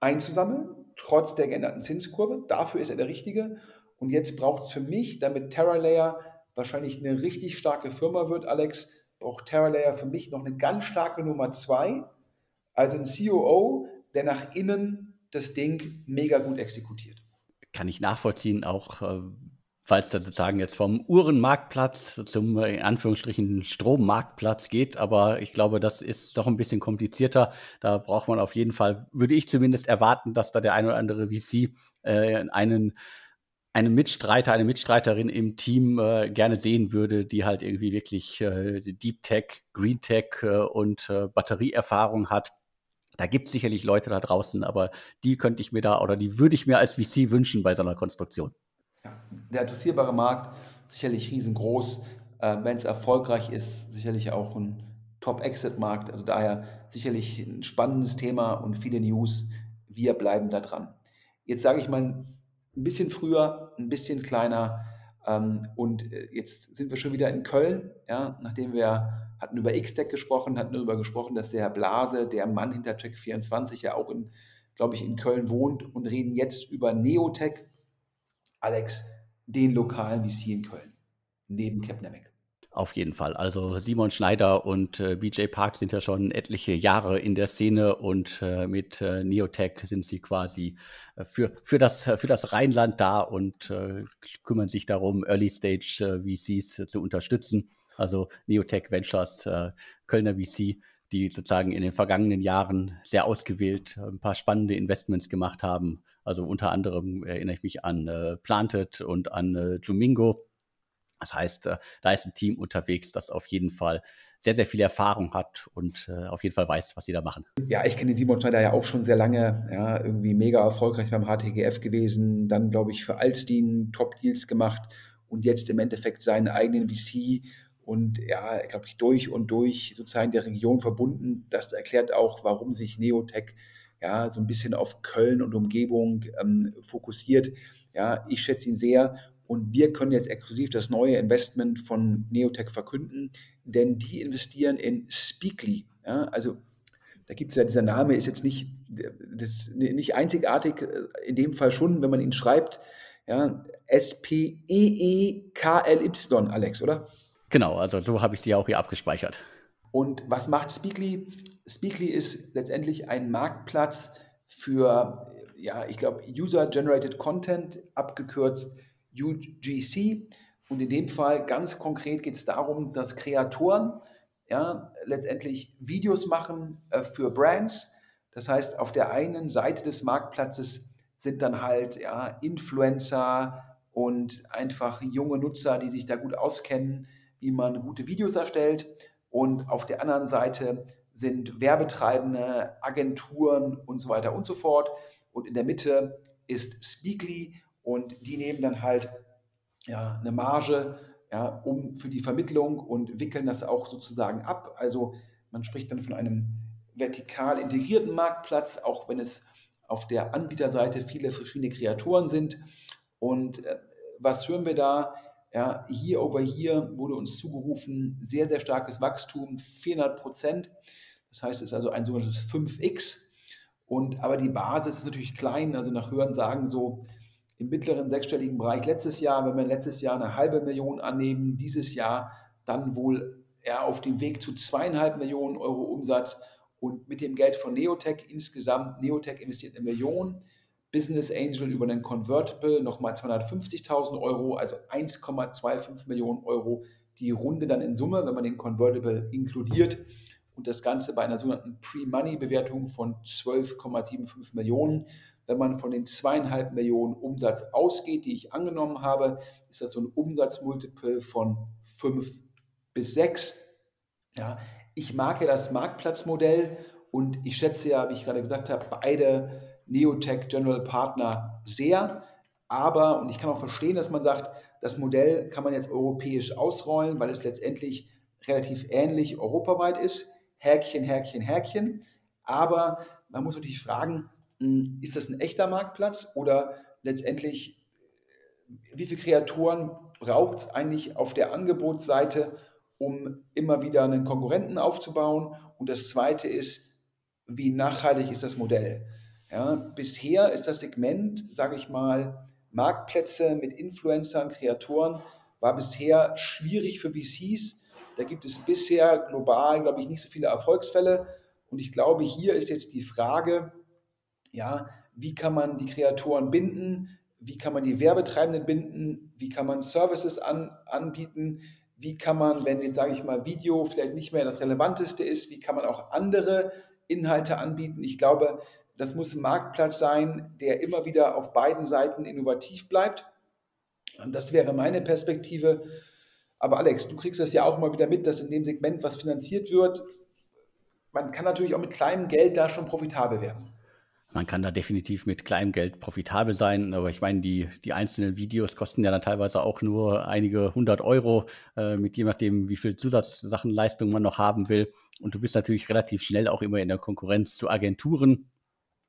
einzusammeln, trotz der geänderten Zinskurve. Dafür ist er der Richtige. Und jetzt braucht es für mich, damit TerraLayer wahrscheinlich eine richtig starke Firma wird, Alex, braucht TerraLayer für mich noch eine ganz starke Nummer zwei. Also ein COO, der nach innen das Ding mega gut exekutiert. Kann ich nachvollziehen, auch äh, falls es sozusagen jetzt vom Uhrenmarktplatz zum äh, in Anführungsstrichen Strommarktplatz geht. Aber ich glaube, das ist doch ein bisschen komplizierter. Da braucht man auf jeden Fall, würde ich zumindest erwarten, dass da der ein oder andere VC äh, einen einen Mitstreiter, eine Mitstreiterin im Team äh, gerne sehen würde, die halt irgendwie wirklich äh, Deep Tech, Green Tech äh, und äh, Batterieerfahrung hat. Da gibt es sicherlich Leute da draußen, aber die könnte ich mir da oder die würde ich mir als VC wünschen bei so einer Konstruktion. Ja, der adressierbare Markt sicherlich riesengroß. Äh, Wenn es erfolgreich ist, sicherlich auch ein Top-Exit-Markt. Also daher sicherlich ein spannendes Thema und viele News. Wir bleiben da dran. Jetzt sage ich mal ein bisschen früher, ein bisschen kleiner. Ähm, und äh, jetzt sind wir schon wieder in Köln, ja, nachdem wir hatten über X-Tech gesprochen, hatten darüber gesprochen, dass der Herr Blase, der Mann hinter Check24 ja auch in, glaube ich, in Köln wohnt und reden jetzt über Neotech. Alex, den lokalen VC in Köln, neben Capnemic. Auf jeden Fall. Also Simon Schneider und äh, BJ Park sind ja schon etliche Jahre in der Szene und äh, mit äh, Neotech sind sie quasi äh, für, für, das, für das Rheinland da und äh, kümmern sich darum, Early Stage äh, VCs zu unterstützen. Also Neotech Ventures, Kölner VC, die sozusagen in den vergangenen Jahren sehr ausgewählt ein paar spannende Investments gemacht haben. Also unter anderem erinnere ich mich an Planted und an Jumingo das heißt, äh, da ist ein Team unterwegs, das auf jeden Fall sehr, sehr viel Erfahrung hat und äh, auf jeden Fall weiß, was sie da machen. Ja, ich kenne den Simon Schneider ja auch schon sehr lange. Ja, irgendwie mega erfolgreich beim HTGF gewesen. Dann, glaube ich, für Alstin Top-Deals gemacht und jetzt im Endeffekt seinen eigenen VC und ja, glaube ich, durch und durch sozusagen der Region verbunden. Das erklärt auch, warum sich Neotech ja so ein bisschen auf Köln und Umgebung ähm, fokussiert. Ja, ich schätze ihn sehr und wir können jetzt exklusiv das neue Investment von Neotech verkünden, denn die investieren in Speakly. Ja, also da gibt es ja, dieser Name ist jetzt nicht, das nicht einzigartig, in dem Fall schon, wenn man ihn schreibt. Ja, S-P-E-E-K-L-Y, Alex, oder? Genau, also so habe ich sie auch hier abgespeichert. Und was macht Speakly? Speakly ist letztendlich ein Marktplatz für, ja, ich glaube, User-Generated Content, abgekürzt UGC. Und in dem Fall ganz konkret geht es darum, dass Kreatoren ja, letztendlich Videos machen äh, für Brands. Das heißt, auf der einen Seite des Marktplatzes sind dann halt ja, Influencer und einfach junge Nutzer, die sich da gut auskennen, wie man gute Videos erstellt. Und auf der anderen Seite sind Werbetreibende, Agenturen und so weiter und so fort. Und in der Mitte ist Speakly und die nehmen dann halt ja, eine Marge ja, um für die Vermittlung und wickeln das auch sozusagen ab. Also man spricht dann von einem vertikal integrierten Marktplatz, auch wenn es auf der Anbieterseite viele verschiedene Kreatoren sind. Und äh, was hören wir da? Ja, hier over hier wurde uns zugerufen, sehr, sehr starkes Wachstum, 400 Prozent. Das heißt, es ist also ein sogenanntes 5x. Und, aber die Basis ist natürlich klein, also nach Hören sagen so im mittleren sechsstelligen Bereich letztes Jahr, wenn wir letztes Jahr eine halbe Million annehmen, dieses Jahr dann wohl eher auf dem Weg zu zweieinhalb Millionen Euro Umsatz. Und mit dem Geld von Neotech insgesamt, Neotech investiert eine Million, Business Angel über einen Convertible nochmal 250.000 Euro, also 1,25 Millionen Euro die Runde dann in Summe, wenn man den Convertible inkludiert. Und das Ganze bei einer sogenannten Pre-Money-Bewertung von 12,75 Millionen. Wenn man von den zweieinhalb Millionen Umsatz ausgeht, die ich angenommen habe, ist das so ein Umsatzmultiple von 5 bis 6. Ja, ich mag ja das Marktplatzmodell und ich schätze ja, wie ich gerade gesagt habe, beide Neotech General Partner sehr. Aber, und ich kann auch verstehen, dass man sagt, das Modell kann man jetzt europäisch ausrollen, weil es letztendlich relativ ähnlich europaweit ist. Häkchen, Häkchen, Häkchen. Aber man muss natürlich fragen, ist das ein echter Marktplatz oder letztendlich, wie viele Kreatoren braucht es eigentlich auf der Angebotsseite, um immer wieder einen Konkurrenten aufzubauen? Und das Zweite ist, wie nachhaltig ist das Modell? Ja, bisher ist das Segment, sage ich mal, Marktplätze mit Influencern, Kreatoren, war bisher schwierig für VCs. Da gibt es bisher global, glaube ich, nicht so viele Erfolgsfälle. Und ich glaube, hier ist jetzt die Frage, ja, wie kann man die Kreatoren binden? Wie kann man die Werbetreibenden binden? Wie kann man Services an, anbieten? Wie kann man, wenn jetzt, sage ich mal, Video vielleicht nicht mehr das Relevanteste ist, wie kann man auch andere Inhalte anbieten? Ich glaube, das muss ein Marktplatz sein, der immer wieder auf beiden Seiten innovativ bleibt. Und das wäre meine Perspektive. Aber Alex, du kriegst das ja auch mal wieder mit, dass in dem Segment, was finanziert wird, man kann natürlich auch mit kleinem Geld da schon profitabel werden. Man kann da definitiv mit kleinem Geld profitabel sein, aber ich meine, die, die einzelnen Videos kosten ja dann teilweise auch nur einige hundert Euro, äh, mit je nachdem, wie viel Zusatzsachenleistung man noch haben will. Und du bist natürlich relativ schnell auch immer in der Konkurrenz zu Agenturen,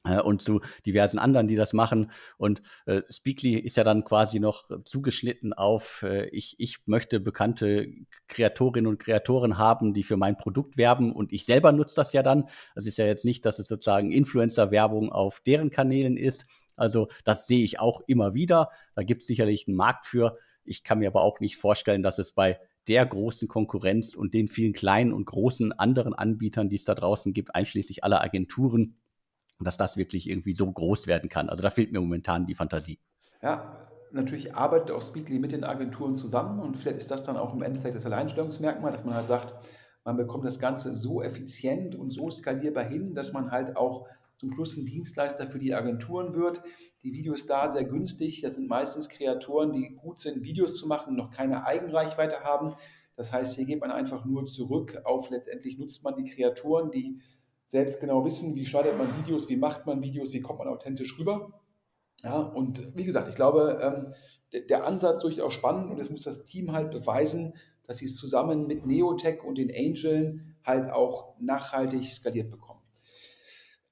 und zu diversen anderen, die das machen. Und äh, Speakly ist ja dann quasi noch zugeschnitten auf, äh, ich, ich möchte bekannte Kreatorinnen und Kreatoren haben, die für mein Produkt werben und ich selber nutze das ja dann. Das ist ja jetzt nicht, dass es sozusagen Influencer-Werbung auf deren Kanälen ist. Also das sehe ich auch immer wieder. Da gibt es sicherlich einen Markt für. Ich kann mir aber auch nicht vorstellen, dass es bei der großen Konkurrenz und den vielen kleinen und großen anderen Anbietern, die es da draußen gibt, einschließlich aller Agenturen, dass das wirklich irgendwie so groß werden kann. Also da fehlt mir momentan die Fantasie. Ja, natürlich arbeitet auch Speakly mit den Agenturen zusammen und vielleicht ist das dann auch im Endeffekt das Alleinstellungsmerkmal, dass man halt sagt, man bekommt das Ganze so effizient und so skalierbar hin, dass man halt auch zum Schluss ein Dienstleister für die Agenturen wird. Die Videos da sehr günstig. Das sind meistens Kreatoren, die gut sind, Videos zu machen und noch keine Eigenreichweite haben. Das heißt, hier geht man einfach nur zurück auf letztendlich nutzt man die Kreatoren, die selbst genau wissen, wie schneidet man Videos, wie macht man Videos, wie kommt man authentisch rüber. Ja, und wie gesagt, ich glaube, ähm, der, Ansatz durchaus spannend und es muss das Team halt beweisen, dass sie es zusammen mit Neotech und den Angeln halt auch nachhaltig skaliert bekommen.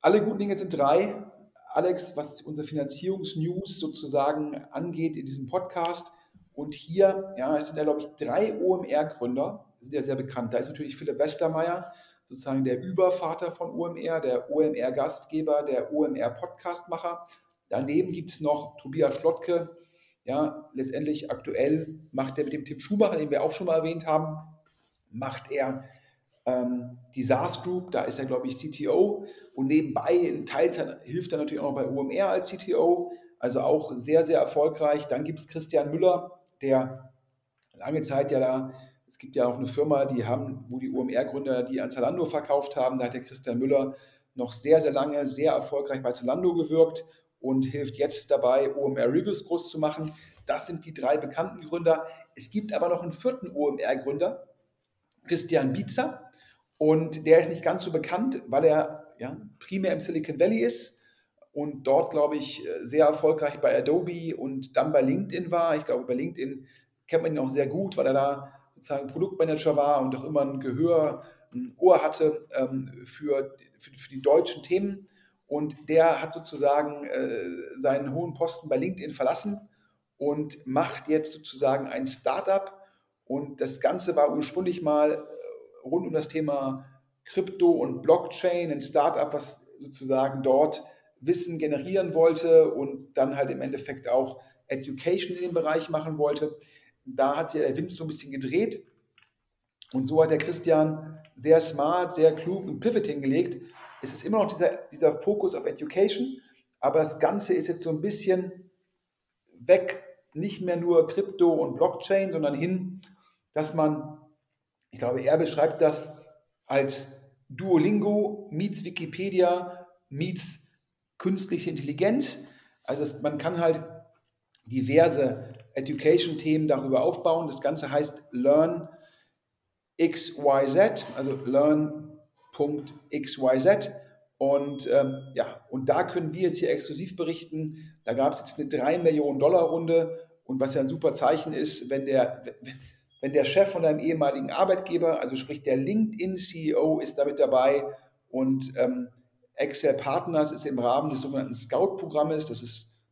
Alle guten Dinge sind drei. Alex, was unsere Finanzierungsnews sozusagen angeht in diesem Podcast. Und hier, ja, es sind ja, glaube ich, drei OMR-Gründer, sind ja sehr bekannt. Da ist natürlich Philipp Westermeier, sozusagen der Übervater von OMR, der OMR-Gastgeber, der OMR-Podcastmacher. Daneben gibt es noch Tobias Schlottke. Ja, letztendlich aktuell macht er mit dem Tim Schumacher, den wir auch schon mal erwähnt haben, macht er ähm, die SaaS Group, da ist er, glaube ich, CTO. Und nebenbei in Teilzeit hilft er natürlich auch noch bei OMR als CTO. Also auch sehr, sehr erfolgreich. Dann gibt es Christian Müller, der lange Zeit ja da es gibt ja auch eine Firma, die haben, wo die OMR-Gründer die an Zalando verkauft haben. Da hat der Christian Müller noch sehr, sehr lange sehr erfolgreich bei Zalando gewirkt und hilft jetzt dabei, OMR Reviews groß zu machen. Das sind die drei bekannten Gründer. Es gibt aber noch einen vierten OMR-Gründer, Christian Bietzer. Und der ist nicht ganz so bekannt, weil er ja, primär im Silicon Valley ist und dort, glaube ich, sehr erfolgreich bei Adobe und dann bei LinkedIn war. Ich glaube, bei LinkedIn kennt man ihn auch sehr gut, weil er da sozusagen Produktmanager war und auch immer ein Gehör, ein Ohr hatte ähm, für, für, für, die deutschen Themen. Und der hat sozusagen äh, seinen hohen Posten bei LinkedIn verlassen und macht jetzt sozusagen ein Startup. Und das Ganze war ursprünglich mal äh, rund um das Thema Krypto und Blockchain, ein Startup, was sozusagen dort Wissen generieren wollte und dann halt im Endeffekt auch Education in dem Bereich machen wollte. Da hat sich der Wind so ein bisschen gedreht und so hat der Christian sehr smart, sehr klug ein Pivot hingelegt. Es ist immer noch dieser, dieser Fokus auf Education, aber das Ganze ist jetzt so ein bisschen weg, nicht mehr nur Krypto und Blockchain, sondern hin, dass man, ich glaube, er beschreibt das als Duolingo meets Wikipedia meets künstliche Intelligenz. Also man kann halt diverse Education-Themen darüber aufbauen. Das Ganze heißt Learn XYZ, also learn.xyz. Und ähm, ja, und da können wir jetzt hier exklusiv berichten, da gab es jetzt eine 3 Millionen Dollar Runde und was ja ein super Zeichen ist, wenn der, wenn der Chef von deinem ehemaligen Arbeitgeber, also sprich der LinkedIn-CEO ist damit dabei und ähm, Excel Partners ist im Rahmen des sogenannten Scout-Programmes, das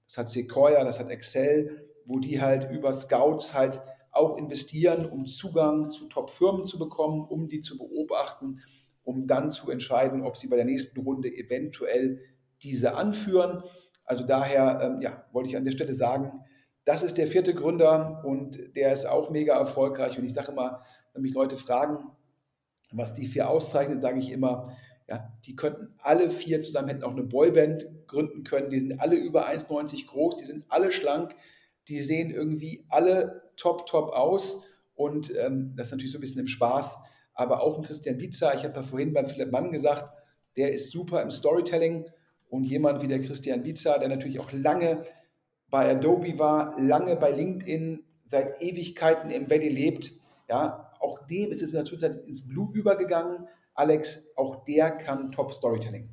das hat Sequoia, das hat Excel, wo die halt über Scouts halt auch investieren, um Zugang zu Top-Firmen zu bekommen, um die zu beobachten, um dann zu entscheiden, ob sie bei der nächsten Runde eventuell diese anführen. Also daher ähm, ja, wollte ich an der Stelle sagen, das ist der vierte Gründer und der ist auch mega erfolgreich. Und ich sage immer, wenn mich Leute fragen, was die vier auszeichnet, sage ich immer, ja, die könnten alle vier zusammen, hätten auch eine Boyband gründen können. Die sind alle über 1,90 groß, die sind alle schlank, die sehen irgendwie alle top, top aus. Und ähm, das ist natürlich so ein bisschen im Spaß. Aber auch ein Christian Pizza, ich habe ja vorhin beim Philipp Mann gesagt, der ist super im Storytelling. Und jemand wie der Christian Pizza, der natürlich auch lange bei Adobe war, lange bei LinkedIn, seit Ewigkeiten im Valley lebt, ja, auch dem ist es in der Zwischenzeit ins Blut übergegangen. Alex, auch der kann Top Storytelling.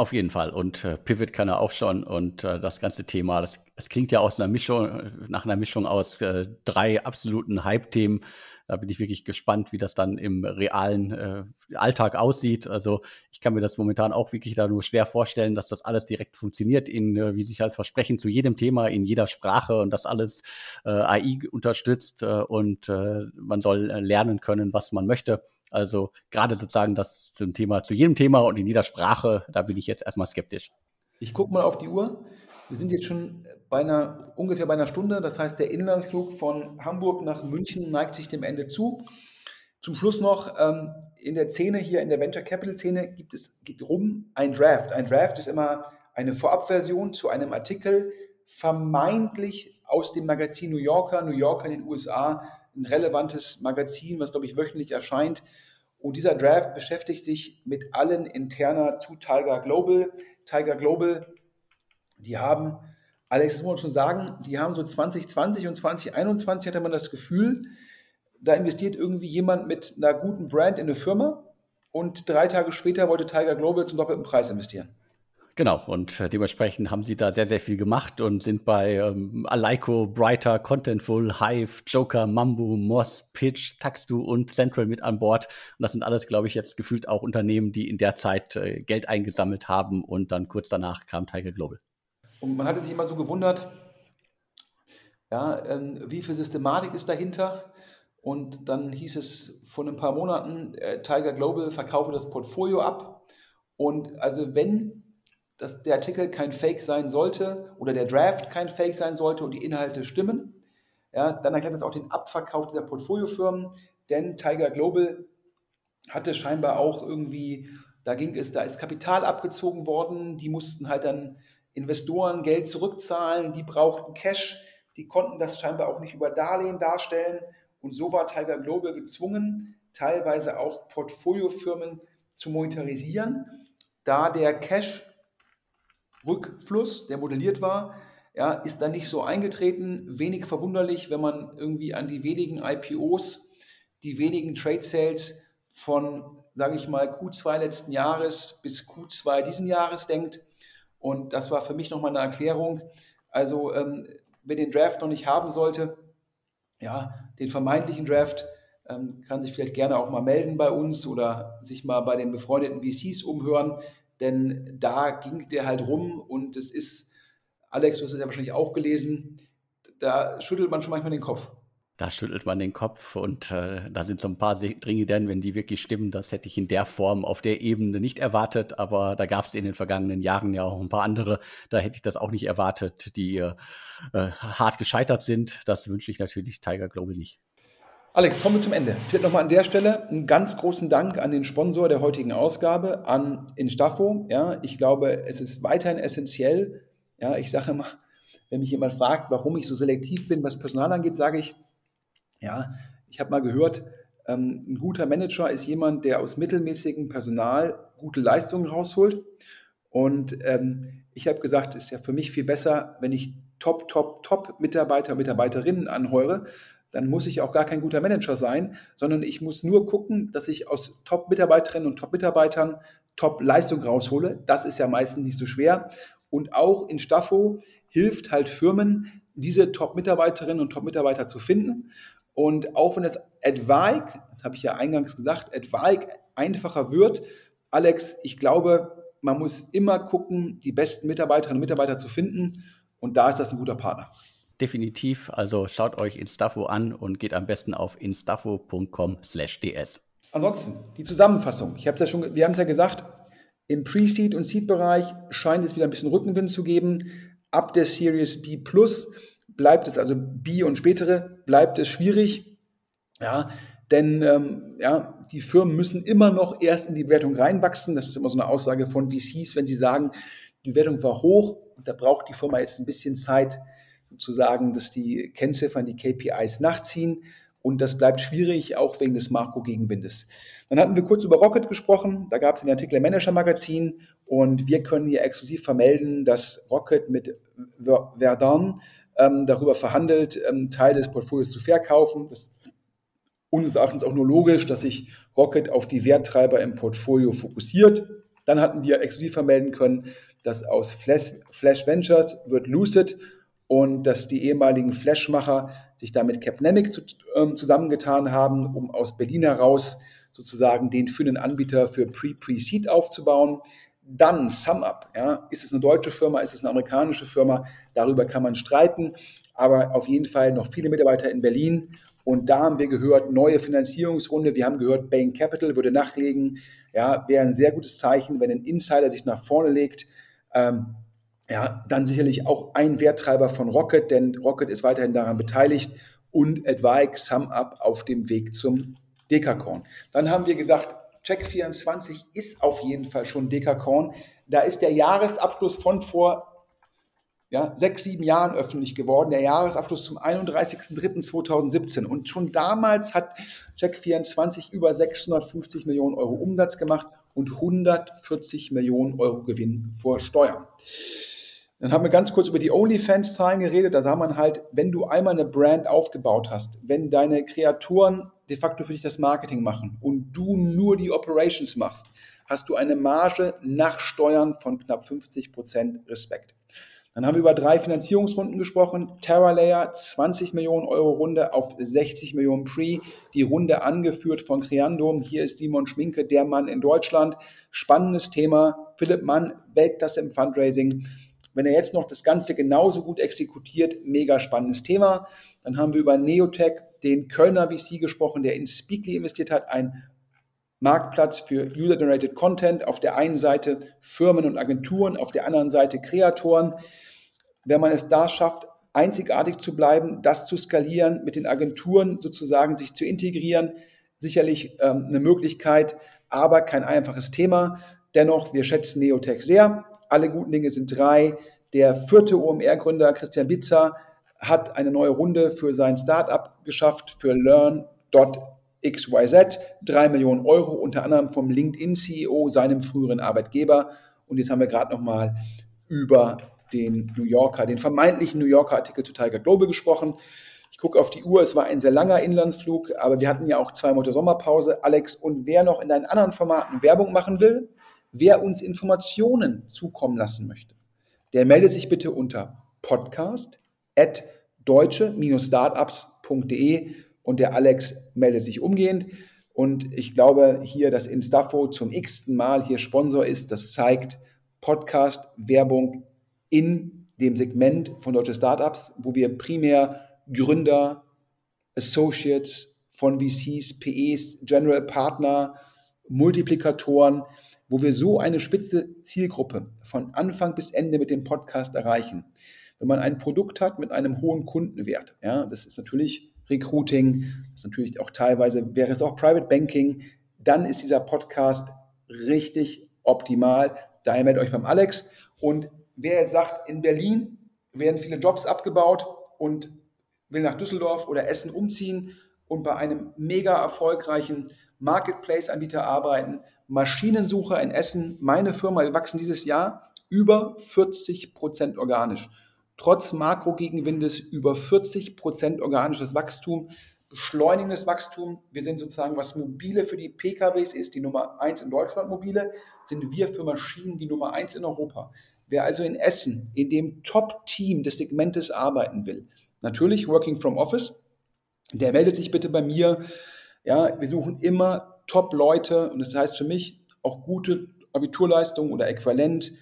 Auf jeden Fall. Und äh, Pivot kann er auch schon. Und äh, das ganze Thema, das, das klingt ja aus einer Mischung, nach einer Mischung aus äh, drei absoluten Hype-Themen. Da bin ich wirklich gespannt, wie das dann im realen äh, Alltag aussieht. Also ich kann mir das momentan auch wirklich da nur schwer vorstellen, dass das alles direkt funktioniert, in, äh, wie sich als Versprechen zu jedem Thema, in jeder Sprache und das alles äh, AI unterstützt und man soll lernen können, was man möchte. Also gerade sozusagen das zum Thema, zu jedem Thema und in jeder Sprache, da bin ich jetzt erstmal skeptisch. Ich gucke mal auf die Uhr. Wir sind jetzt schon bei einer, ungefähr bei einer Stunde. Das heißt, der Inlandsflug von Hamburg nach München neigt sich dem Ende zu. Zum Schluss noch, ähm, in der Szene hier, in der Venture Capital Szene, gibt es geht rum ein Draft. Ein Draft ist immer eine Vorabversion zu einem Artikel, vermeintlich aus dem Magazin New Yorker, New Yorker in den USA, ein relevantes Magazin, was, glaube ich, wöchentlich erscheint. Und dieser Draft beschäftigt sich mit allen interner zu Tiger Global. Tiger Global, die haben, Alex, das muss man schon sagen, die haben so 2020 und 2021 hatte man das Gefühl, da investiert irgendwie jemand mit einer guten Brand in eine Firma und drei Tage später wollte Tiger Global zum doppelten Preis investieren. Genau, und äh, dementsprechend haben sie da sehr, sehr viel gemacht und sind bei ähm, Alaiko, Brighter, Contentful, Hive, Joker, Mambu, Moss, Pitch, Taxdu und Central mit an Bord. Und das sind alles, glaube ich, jetzt gefühlt auch Unternehmen, die in der Zeit äh, Geld eingesammelt haben und dann kurz danach kam Tiger Global. Und man hatte sich immer so gewundert, ja, ähm, wie viel Systematik ist dahinter? Und dann hieß es vor ein paar Monaten, äh, Tiger Global verkaufe das Portfolio ab. Und also wenn dass der Artikel kein Fake sein sollte oder der Draft kein Fake sein sollte und die Inhalte stimmen. Ja, dann erklärt das auch den Abverkauf dieser Portfoliofirmen, denn Tiger Global hatte scheinbar auch irgendwie, da ging es, da ist Kapital abgezogen worden, die mussten halt dann Investoren Geld zurückzahlen, die brauchten Cash, die konnten das scheinbar auch nicht über Darlehen darstellen und so war Tiger Global gezwungen, teilweise auch Portfoliofirmen zu monetarisieren, da der Cash Rückfluss, der modelliert war, ja, ist dann nicht so eingetreten. Wenig verwunderlich, wenn man irgendwie an die wenigen IPOs, die wenigen Trade Sales von, sage ich mal, Q2 letzten Jahres bis Q2 diesen Jahres denkt. Und das war für mich nochmal eine Erklärung. Also, ähm, wer den Draft noch nicht haben sollte, ja, den vermeintlichen Draft, ähm, kann sich vielleicht gerne auch mal melden bei uns oder sich mal bei den befreundeten VCs umhören, denn da ging der halt rum und es ist, Alex, du hast es ja wahrscheinlich auch gelesen, da schüttelt man schon manchmal den Kopf. Da schüttelt man den Kopf und äh, da sind so ein paar Dinge denn, wenn die wirklich stimmen, das hätte ich in der Form auf der Ebene nicht erwartet, aber da gab es in den vergangenen Jahren ja auch ein paar andere, da hätte ich das auch nicht erwartet, die äh, hart gescheitert sind. Das wünsche ich natürlich Tiger Global nicht. Alex, kommen wir zum Ende. Vielleicht nochmal an der Stelle einen ganz großen Dank an den Sponsor der heutigen Ausgabe, an Instafo. Ja, ich glaube, es ist weiterhin essentiell. Ja, ich sage immer, wenn mich jemand fragt, warum ich so selektiv bin, was Personal angeht, sage ich, ja, ich habe mal gehört, ähm, ein guter Manager ist jemand, der aus mittelmäßigem Personal gute Leistungen rausholt. Und ähm, ich habe gesagt, es ist ja für mich viel besser, wenn ich Top, Top, Top Mitarbeiter, Mitarbeiterinnen anheure, dann muss ich auch gar kein guter Manager sein, sondern ich muss nur gucken, dass ich aus Top-Mitarbeiterinnen und Top-Mitarbeitern Top-Leistung raushole. Das ist ja meistens nicht so schwer. Und auch in Staffo hilft halt Firmen, diese Top-Mitarbeiterinnen und Top-Mitarbeiter zu finden. Und auch wenn es etwaig, das habe ich ja eingangs gesagt, etwaig einfacher wird, Alex, ich glaube, man muss immer gucken, die besten Mitarbeiterinnen und Mitarbeiter zu finden. Und da ist das ein guter Partner definitiv. Also schaut euch Instafo an und geht am besten auf instafo.com/ds. Ansonsten die Zusammenfassung. Ich habe ja schon, wir haben es ja gesagt, im Pre-Seed und Seed-Bereich scheint es wieder ein bisschen Rückenwind zu geben. Ab der Series B Plus bleibt es, also B und spätere, bleibt es schwierig. Ja, denn ähm, ja, die Firmen müssen immer noch erst in die Bewertung reinwachsen. Das ist immer so eine Aussage von VCs, wenn sie sagen, die Bewertung war hoch und da braucht die Firma jetzt ein bisschen Zeit, sozusagen, dass die Kennziffern, die KPIs nachziehen. Und das bleibt schwierig, auch wegen des Marco-Gegenwindes. Dann hatten wir kurz über Rocket gesprochen. Da gab es den Artikel im Manager Magazin. Und wir können hier exklusiv vermelden, dass Rocket mit Verdun ähm, darüber verhandelt, ähm, Teile des Portfolios zu verkaufen. Das unseres Erachtens auch nur logisch, dass sich Rocket auf die Werttreiber im Portfolio fokussiert. Dann hatten wir exklusiv vermelden können, dass aus Flash, Flash Ventures wird Lucid und dass die ehemaligen Flashmacher sich da mit Capnemic zu, ähm, zusammengetan haben, um aus Berlin heraus sozusagen den führenden Anbieter für Pre-Pre-Seed aufzubauen. Dann SumUp, ja, ist es eine deutsche Firma, ist es eine amerikanische Firma, darüber kann man streiten, aber auf jeden Fall noch viele Mitarbeiter in Berlin und da haben wir gehört, neue Finanzierungsrunde. Wir haben gehört, Bain Capital würde nachlegen. Ja, wäre ein sehr gutes Zeichen, wenn ein Insider sich nach vorne legt. Ähm, ja, dann sicherlich auch ein Werttreiber von Rocket, denn Rocket ist weiterhin daran beteiligt und Advike SumUp auf dem Weg zum Dekakorn. Dann haben wir gesagt, Check24 ist auf jeden Fall schon Dekakorn. Da ist der Jahresabschluss von vor ja, sechs, sieben Jahren öffentlich geworden, der Jahresabschluss zum 31.03.2017. Und schon damals hat Check24 über 650 Millionen Euro Umsatz gemacht und 140 Millionen Euro Gewinn vor Steuern. Dann haben wir ganz kurz über die OnlyFans-Zahlen geredet. Da sah man halt, wenn du einmal eine Brand aufgebaut hast, wenn deine Kreaturen de facto für dich das Marketing machen und du nur die Operations machst, hast du eine Marge nach Steuern von knapp 50 Prozent Respekt. Dann haben wir über drei Finanzierungsrunden gesprochen. TerraLayer, 20 Millionen Euro Runde auf 60 Millionen Pre. Die Runde angeführt von Creandum. Hier ist Simon Schminke, der Mann in Deutschland. Spannendes Thema. Philipp Mann, Weltklasse im Fundraising. Wenn er jetzt noch das Ganze genauso gut exekutiert, mega spannendes Thema. Dann haben wir über Neotech, den Kölner VC gesprochen, der in Speakly investiert hat, ein Marktplatz für User-Generated Content. Auf der einen Seite Firmen und Agenturen, auf der anderen Seite Kreatoren. Wenn man es da schafft, einzigartig zu bleiben, das zu skalieren, mit den Agenturen sozusagen sich zu integrieren, sicherlich ähm, eine Möglichkeit, aber kein einfaches Thema. Dennoch, wir schätzen Neotech sehr. Alle guten Dinge sind drei. Der vierte OMR-Gründer Christian Bitzer hat eine neue Runde für sein Startup geschafft, für Learn.xyz. Drei Millionen Euro, unter anderem vom LinkedIn-CEO, seinem früheren Arbeitgeber. Und jetzt haben wir gerade nochmal über den New Yorker, den vermeintlichen New Yorker Artikel zu Tiger Global gesprochen. Ich gucke auf die Uhr, es war ein sehr langer Inlandsflug, aber wir hatten ja auch zwei Monate Sommerpause. Alex, und wer noch in deinen anderen Formaten Werbung machen will, wer uns Informationen zukommen lassen möchte, der meldet sich bitte unter podcast at deutsche-startups.de und der Alex meldet sich umgehend. Und ich glaube hier, dass Instafo zum x-ten Mal hier Sponsor ist, das zeigt Podcast-Werbung in dem Segment von deutsche Startups, wo wir primär Gründer, Associates von VCs, PEs, General Partner, Multiplikatoren, wo wir so eine spitze Zielgruppe von Anfang bis Ende mit dem Podcast erreichen. Wenn man ein Produkt hat mit einem hohen Kundenwert, ja, das ist natürlich Recruiting, das ist natürlich auch teilweise, wäre es auch Private Banking, dann ist dieser Podcast richtig optimal. Daher meldet euch beim Alex. Und wer jetzt sagt, in Berlin werden viele Jobs abgebaut und will nach Düsseldorf oder Essen umziehen und bei einem mega erfolgreichen Marketplace-Anbieter arbeiten, Maschinensucher in Essen, meine Firma, wir wachsen dieses Jahr über 40 Prozent organisch. Trotz Makrogegenwindes über 40 Prozent organisches Wachstum, beschleunigendes Wachstum. Wir sind sozusagen, was mobile für die PKWs ist, die Nummer eins in Deutschland mobile, sind wir für Maschinen die Nummer eins in Europa. Wer also in Essen in dem Top-Team des Segmentes arbeiten will, natürlich Working from Office, der meldet sich bitte bei mir. Ja, wir suchen immer Top-Leute und das heißt für mich auch gute Abiturleistung oder Äquivalent,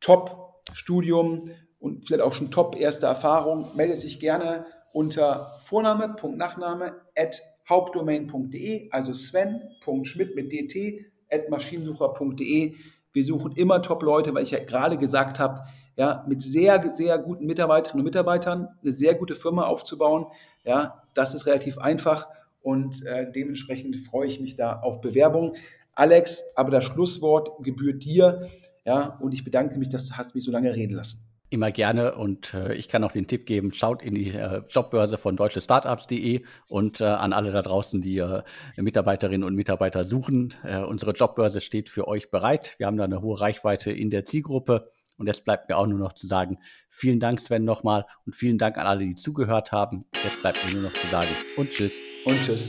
Top-Studium und vielleicht auch schon Top-erste Erfahrung. Meldet sich gerne unter Vorname.nachname at hauptdomain.de, also sven.schmidt mit dt at maschinensucher.de. Wir suchen immer Top-Leute, weil ich ja gerade gesagt habe, ja, mit sehr, sehr guten Mitarbeiterinnen und Mitarbeitern eine sehr gute Firma aufzubauen. Ja, das ist relativ einfach und äh, dementsprechend freue ich mich da auf Bewerbung. Alex, aber das Schlusswort gebührt dir. Ja, und ich bedanke mich, dass du hast mich so lange reden lassen. Immer gerne und äh, ich kann auch den Tipp geben, schaut in die äh, Jobbörse von deutschestartups.de und äh, an alle da draußen, die äh, Mitarbeiterinnen und Mitarbeiter suchen. Äh, unsere Jobbörse steht für euch bereit. Wir haben da eine hohe Reichweite in der Zielgruppe und jetzt bleibt mir auch nur noch zu sagen, vielen Dank Sven nochmal und vielen Dank an alle, die zugehört haben. Jetzt bleibt mir nur noch zu sagen und tschüss. Und tschüss.